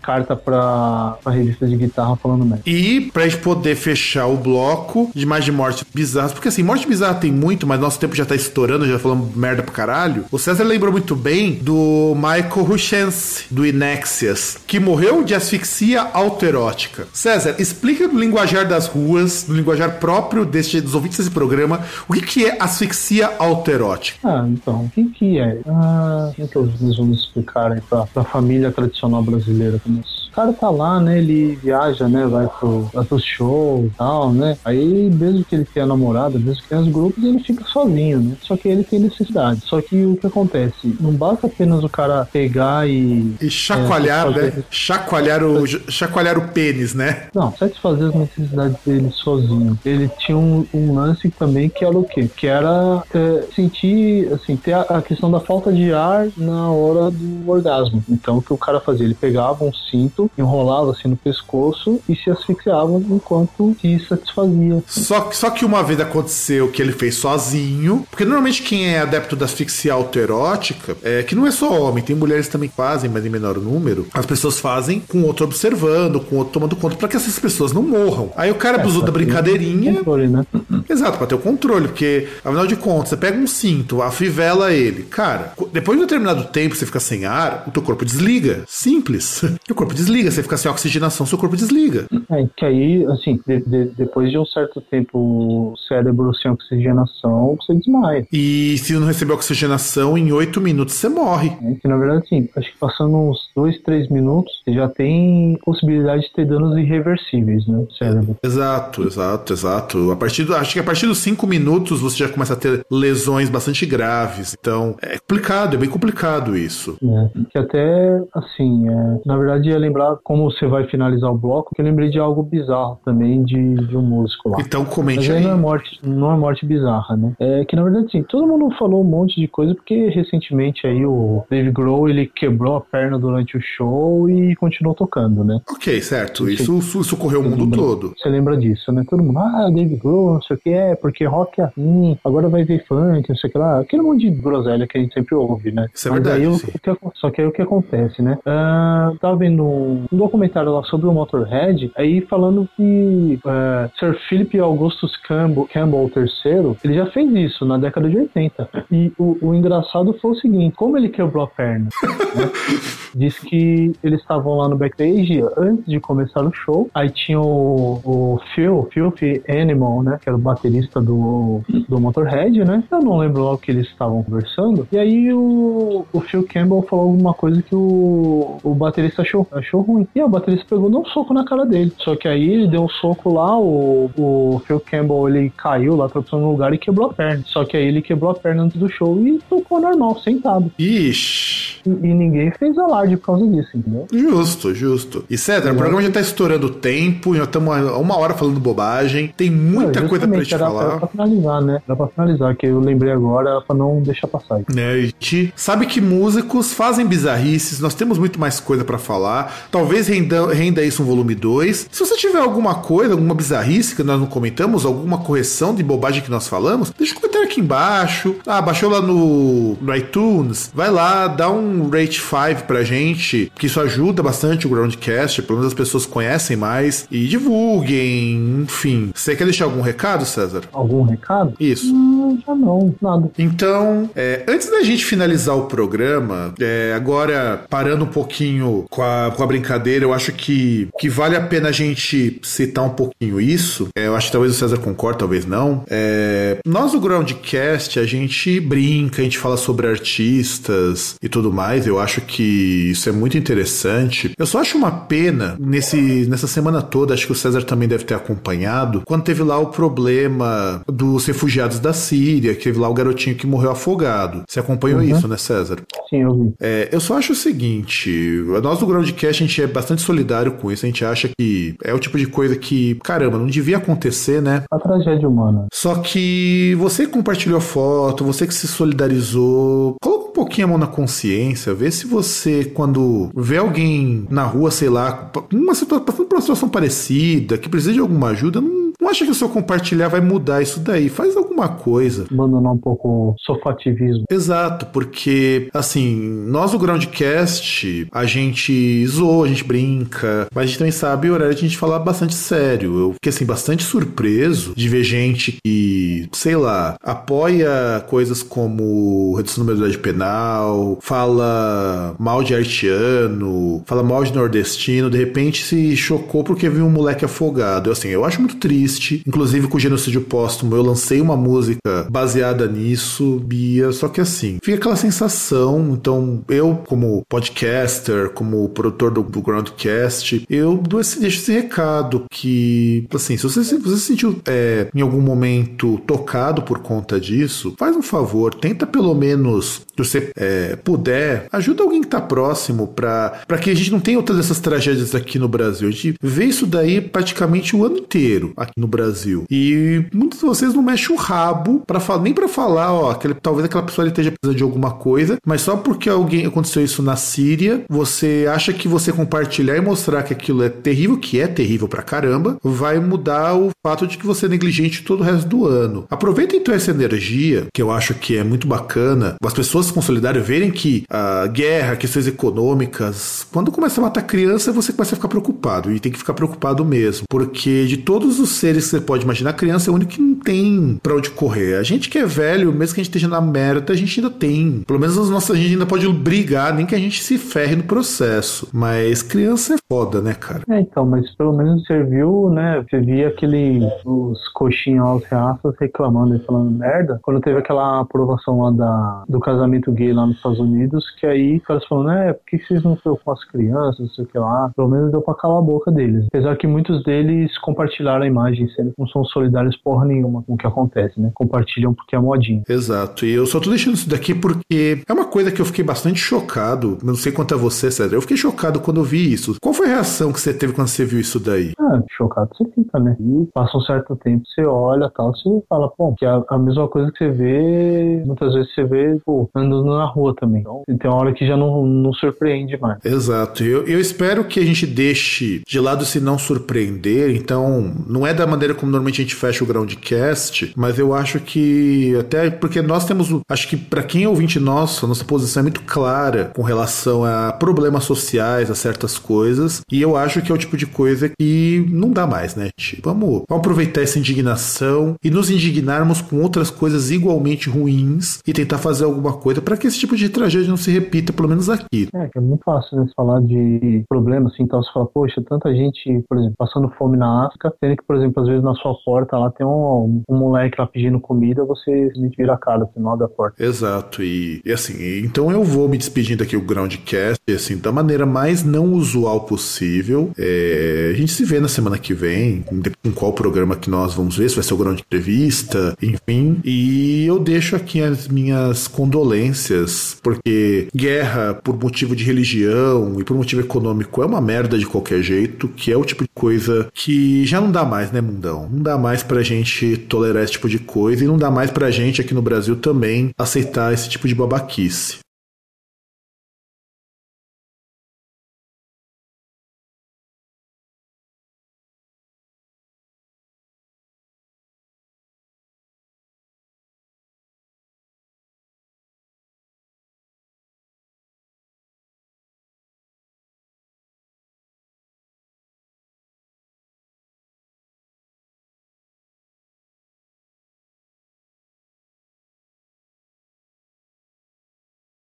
carta pra, pra revista de guitarra falando merda. E pra gente poder fechar o bloco de mais de mortes bizarras, porque assim, morte bizarra tem muito, mas nosso tempo já tá estourando, já falamos merda pra caralho. O César lembrou muito bem do Michael Hutchence, do Inexias, que morreu de asfixia autoerótica. César, explica no linguajar das ruas, no linguajar próprio deste, dos ouvintes desse programa, o que, que é asfixia autoerótica. Ah, então, o que que é? Ah, como é que nós vamos explicar aí pra, pra família tradicional brasileira? Como isso? O cara tá lá, né, ele viaja, né, vai pro, vai pro show e tal, né? Aí, mesmo que ele tenha namorada, mesmo que tenha os grupos, ele fica sozinho, né? Só que ele tem necessidade. Só que o que acontece? Não basta apenas o cara pegar e E chacoalhar, É, né? Chacoalhar o, chacoalhar o pênis, né? Não, satisfazer as necessidades dele sozinho. Ele tinha um, um lance também que era o quê? Que era é, sentir, assim, ter a, a questão da falta de ar na hora do orgasmo. Então, o que o cara fazia? Ele pegava um cinto junto, enrolava-se no pescoço e se asfixiava enquanto se satisfazia. Só, só que uma vez aconteceu que ele fez sozinho, porque normalmente quem é adepto da asfixia autoerótica, é que não é só homem, tem mulheres também que fazem, mas em menor número, as pessoas fazem com outro observando, com outro tomando conta, para que essas pessoas não morram. Aí o cara abusou É, da brincadeirinha. Controle, né? Exato, pra ter o controle, porque, afinal de contas, você pega um cinto, afivela ele. Cara, depois de um determinado tempo você fica sem ar, o teu corpo desliga. Simples. *laughs* o corpo desliga, você fica sem oxigenação, seu corpo desliga. É, que aí, assim, de- de- depois de um certo tempo o cérebro sem oxigenação, você desmaia. E se não receber oxigenação, em oito minutos você morre. né? Que na verdade, assim, acho que passando uns dois, três minutos, você já tem possibilidade de ter danos irreversíveis, né? No cérebro. Exato, exato, exato. A partir do, acho que a partir dos cinco minutos você já começa a ter lesões bastante graves. Então, é complicado, é bem complicado isso. né? Que até, assim, é, na verdade ia lembrar como você vai finalizar o bloco, que eu lembrei de algo bizarro também de, de um músico lá. Então Mas comente aí aí. não é morte, não é morte bizarra, né? É que na verdade sim, todo mundo falou um monte de coisa porque recentemente aí o Dave Grohl ele quebrou a perna durante o show e continuou tocando, né? Ok, certo. Isso, isso, isso ocorreu o mundo todo. Você lembra disso, né? Todo mundo, ah, Dave Grohl, não sei o que é, porque rock é assim, agora vai ver funk, não sei o que lá. Aquele monte de groselha que a gente sempre ouve, né? Isso é Mas verdade, aí o- que só que aí o que acontece, né? Tava vendo um, um documentário lá sobre o Motorhead, aí falando que ah, Sir Philip Augustus Campbell, Campbell III, ele já fez isso na década de 80. E o, o engraçado foi o seguinte, como ele quebrou a perna? né? *laughs* Diz que eles estavam lá no backstage antes de começar o show. Aí tinha o, o Phil, Filthy Animal, né? Que era o baterista do, do Motorhead, né? Eu não lembro lá o que eles estavam conversando. E aí o, o Phil Campbell falou alguma coisa que o, o baterista achou, achou ruim. E o baterista pegou deu um soco na cara dele. Só que aí ele deu um soco lá, o, o Phil Campbell ele caiu lá, tropeçou no lugar e quebrou a perna. Só que aí ele quebrou a perna antes do show e tocou normal, sentado. Ixi. E, e ninguém fez alarde por causa disso, entendeu? Justo, justo. E César, o programa já tá estourando o tempo, já estamos a uma hora falando bobagem, tem muita Não, coisa pra gente era, falar. Era pra finalizar, né? Era pra finalizar, que eu lembrei agora, pra não deixar passar. né? A sabe que músicos fazem bizarrices, nós temos muito mais coisa pra falar. Talvez renda, renda isso um volume 2. Se você tiver alguma coisa, alguma bizarrice que nós não comentamos, alguma correção de bobagem que nós falamos, deixa um comentário aqui embaixo. Ah, baixou lá no, no iTunes, vai lá, dá um rate 5 pra gente, que isso ajuda bastante o Groundcast, pelo menos as pessoas conhecem mais e divulguem, enfim. Você quer deixar algum recado, César? Algum recado? Isso. Hum, já não, nada. Então, é, antes da gente finalizar o programa, é, agora parando um pouquinho com a, com a brincadeira, eu acho que, que vale a pena a gente citar um pouquinho isso. É, eu acho que talvez o César concorde, talvez não. É, nós, o Groundcast, a gente brinca, a gente fala sobre artistas e tudo mais. Eu acho que isso é muito interessante. Eu só acho uma pena nesse, nessa semana toda, acho que o César também deve ter acompanhado, quando teve lá o problema dos refugiados da Síria, que teve lá o garotinho que morreu afogado. Você acompanhou isso, né, César? Sim, eu vi. É, eu só acho o seguinte: nós do Groundcast a gente é bastante solidário com isso, a gente acha que é o tipo de coisa que, caramba, não devia acontecer, né? A tragédia humana. Só que você que compartilhou a foto, você que se solidarizou, coloca um pouquinho a mão na consciência, vê se você, quando vê alguém na rua, sei lá, uma situa- passando por uma situação parecida, que precisa de alguma ajuda, não, não acha que o seu compartilhar vai mudar isso daí. Faz alguma coisa. Abandonar um pouco o sofativismo. Exato, porque assim, nós do Groundcast, a gente zoa, a gente brinca, mas a gente também sabe o horário de a gente falar bastante sério. Eu fiquei assim, bastante surpreso de ver gente que, sei lá, apoia coisas como redução da idade penal, fala mal de haitiano, fala mal de nordestino, de repente se chocou porque viu um moleque afogado. Eu, assim, eu acho muito triste. Inclusive, com o genocídio póstumo, eu lancei uma música baseada nisso, Bia. Só que assim, fica aquela sensação. Então, eu, como podcaster, como produtor do, do Groundcast, eu dou esse, deixo esse recado que, assim, se você se você se sentiu é, em algum momento tocado por conta disso, faz um favor, tenta pelo menos, se você é, puder, ajuda alguém que tá próximo pra que a gente não tenha outras dessas tragédias aqui no Brasil. A gente vê isso daí praticamente o ano inteiro aqui no Brasil. E muitos de vocês não mexem o rabo para falar, nem para falar, ó, aquele, talvez aquela pessoa esteja precisando de alguma coisa, mas só porque alguém aconteceu isso na Síria, você acha que você compartilhar e mostrar que aquilo é terrível, que é terrível pra caramba, vai mudar o fato de que você é negligente todo o resto do ano. Aproveita então essa energia, que eu acho que é muito bacana, as pessoas se consolidarem, verem que a guerra, questões econômicas, quando começa a matar criança, você começa a ficar preocupado, e tem que ficar preocupado mesmo, porque de todos os seres que você pode imaginar, criança é o único que não tem pra onde correr. A gente que é velho, mesmo que a gente esteja na merda, a gente ainda tem. Pelo menos as nossas, a gente ainda pode brigar, nem que a gente se ferre no processo. Mas criança é foda, né, cara? É, então, mas pelo menos serviu, né? Você via aquele, os coxinhos aos reaças reclamando e falando merda. Quando teve aquela aprovação lá da, do casamento gay lá nos Estados Unidos, que aí os caras falando, é, por que vocês não preocupam as crianças, não sei o que lá. Pelo menos deu pra calar a boca deles. Apesar que muitos deles compartilharam a imagem, sendo que não são solidários porra nenhuma com o que acontece, né? Compartilham porque é modinha. Exato. E eu só tô deixando isso daqui porque é uma coisa que eu fiquei bastante chocado. Não sei quanto a você, César. Eu fiquei chocado quando eu vi isso. Qual foi a reação que você teve quando você viu isso daí? Ah, chocado você fica, né? E passa um certo tempo, você olha tal, você fala, pô, que é a, a mesma coisa que você vê, muitas vezes você vê, pô, andando na rua também. Então, tem uma hora que já não, não surpreende mais. Exato. Eu, eu espero que a gente deixe de lado se não surpreender. Então, não é da maneira como normalmente a gente fecha o Groundcast, mas eu acho que até porque nós temos, acho que para quem é ouvinte nosso, a nossa posição é muito clara com relação a problemas sociais, a certas coisas, e eu acho que é o tipo de coisa que não dá mais, né, gente? Vamos, vamos aproveitar essa indignação e nos indignarmos com outras coisas igualmente ruins e tentar fazer alguma coisa para que esse tipo de tragédia não se repita, pelo menos aqui. É, que é muito fácil, né? Falar de problemas, assim, então você fala, poxa, tanta gente, por exemplo, passando fome na África, sendo que, por exemplo, às vezes na sua porta lá tem um, um moleque lá pedindo comida, você simplesmente vira a cara, você não abre a porta. Exato, e, e assim, então eu vou me despedindo aqui o Groundcast, assim, da maneira mais não usual possível. É, a gente se vê na semana que vem, com qual programa que nós vamos ver, se vai ser o Ground Entrevista, enfim. E eu deixo aqui as minhas condolências, porque guerra por motivo de religião e por motivo econômico é uma merda de qualquer jeito, que é o tipo de coisa que já não dá mais, né, mundão? Não dá mais pra gente tolerar esse tipo de coisa e não dá mais pra gente aqui no Brasil também aceitar esse tipo de babaquice.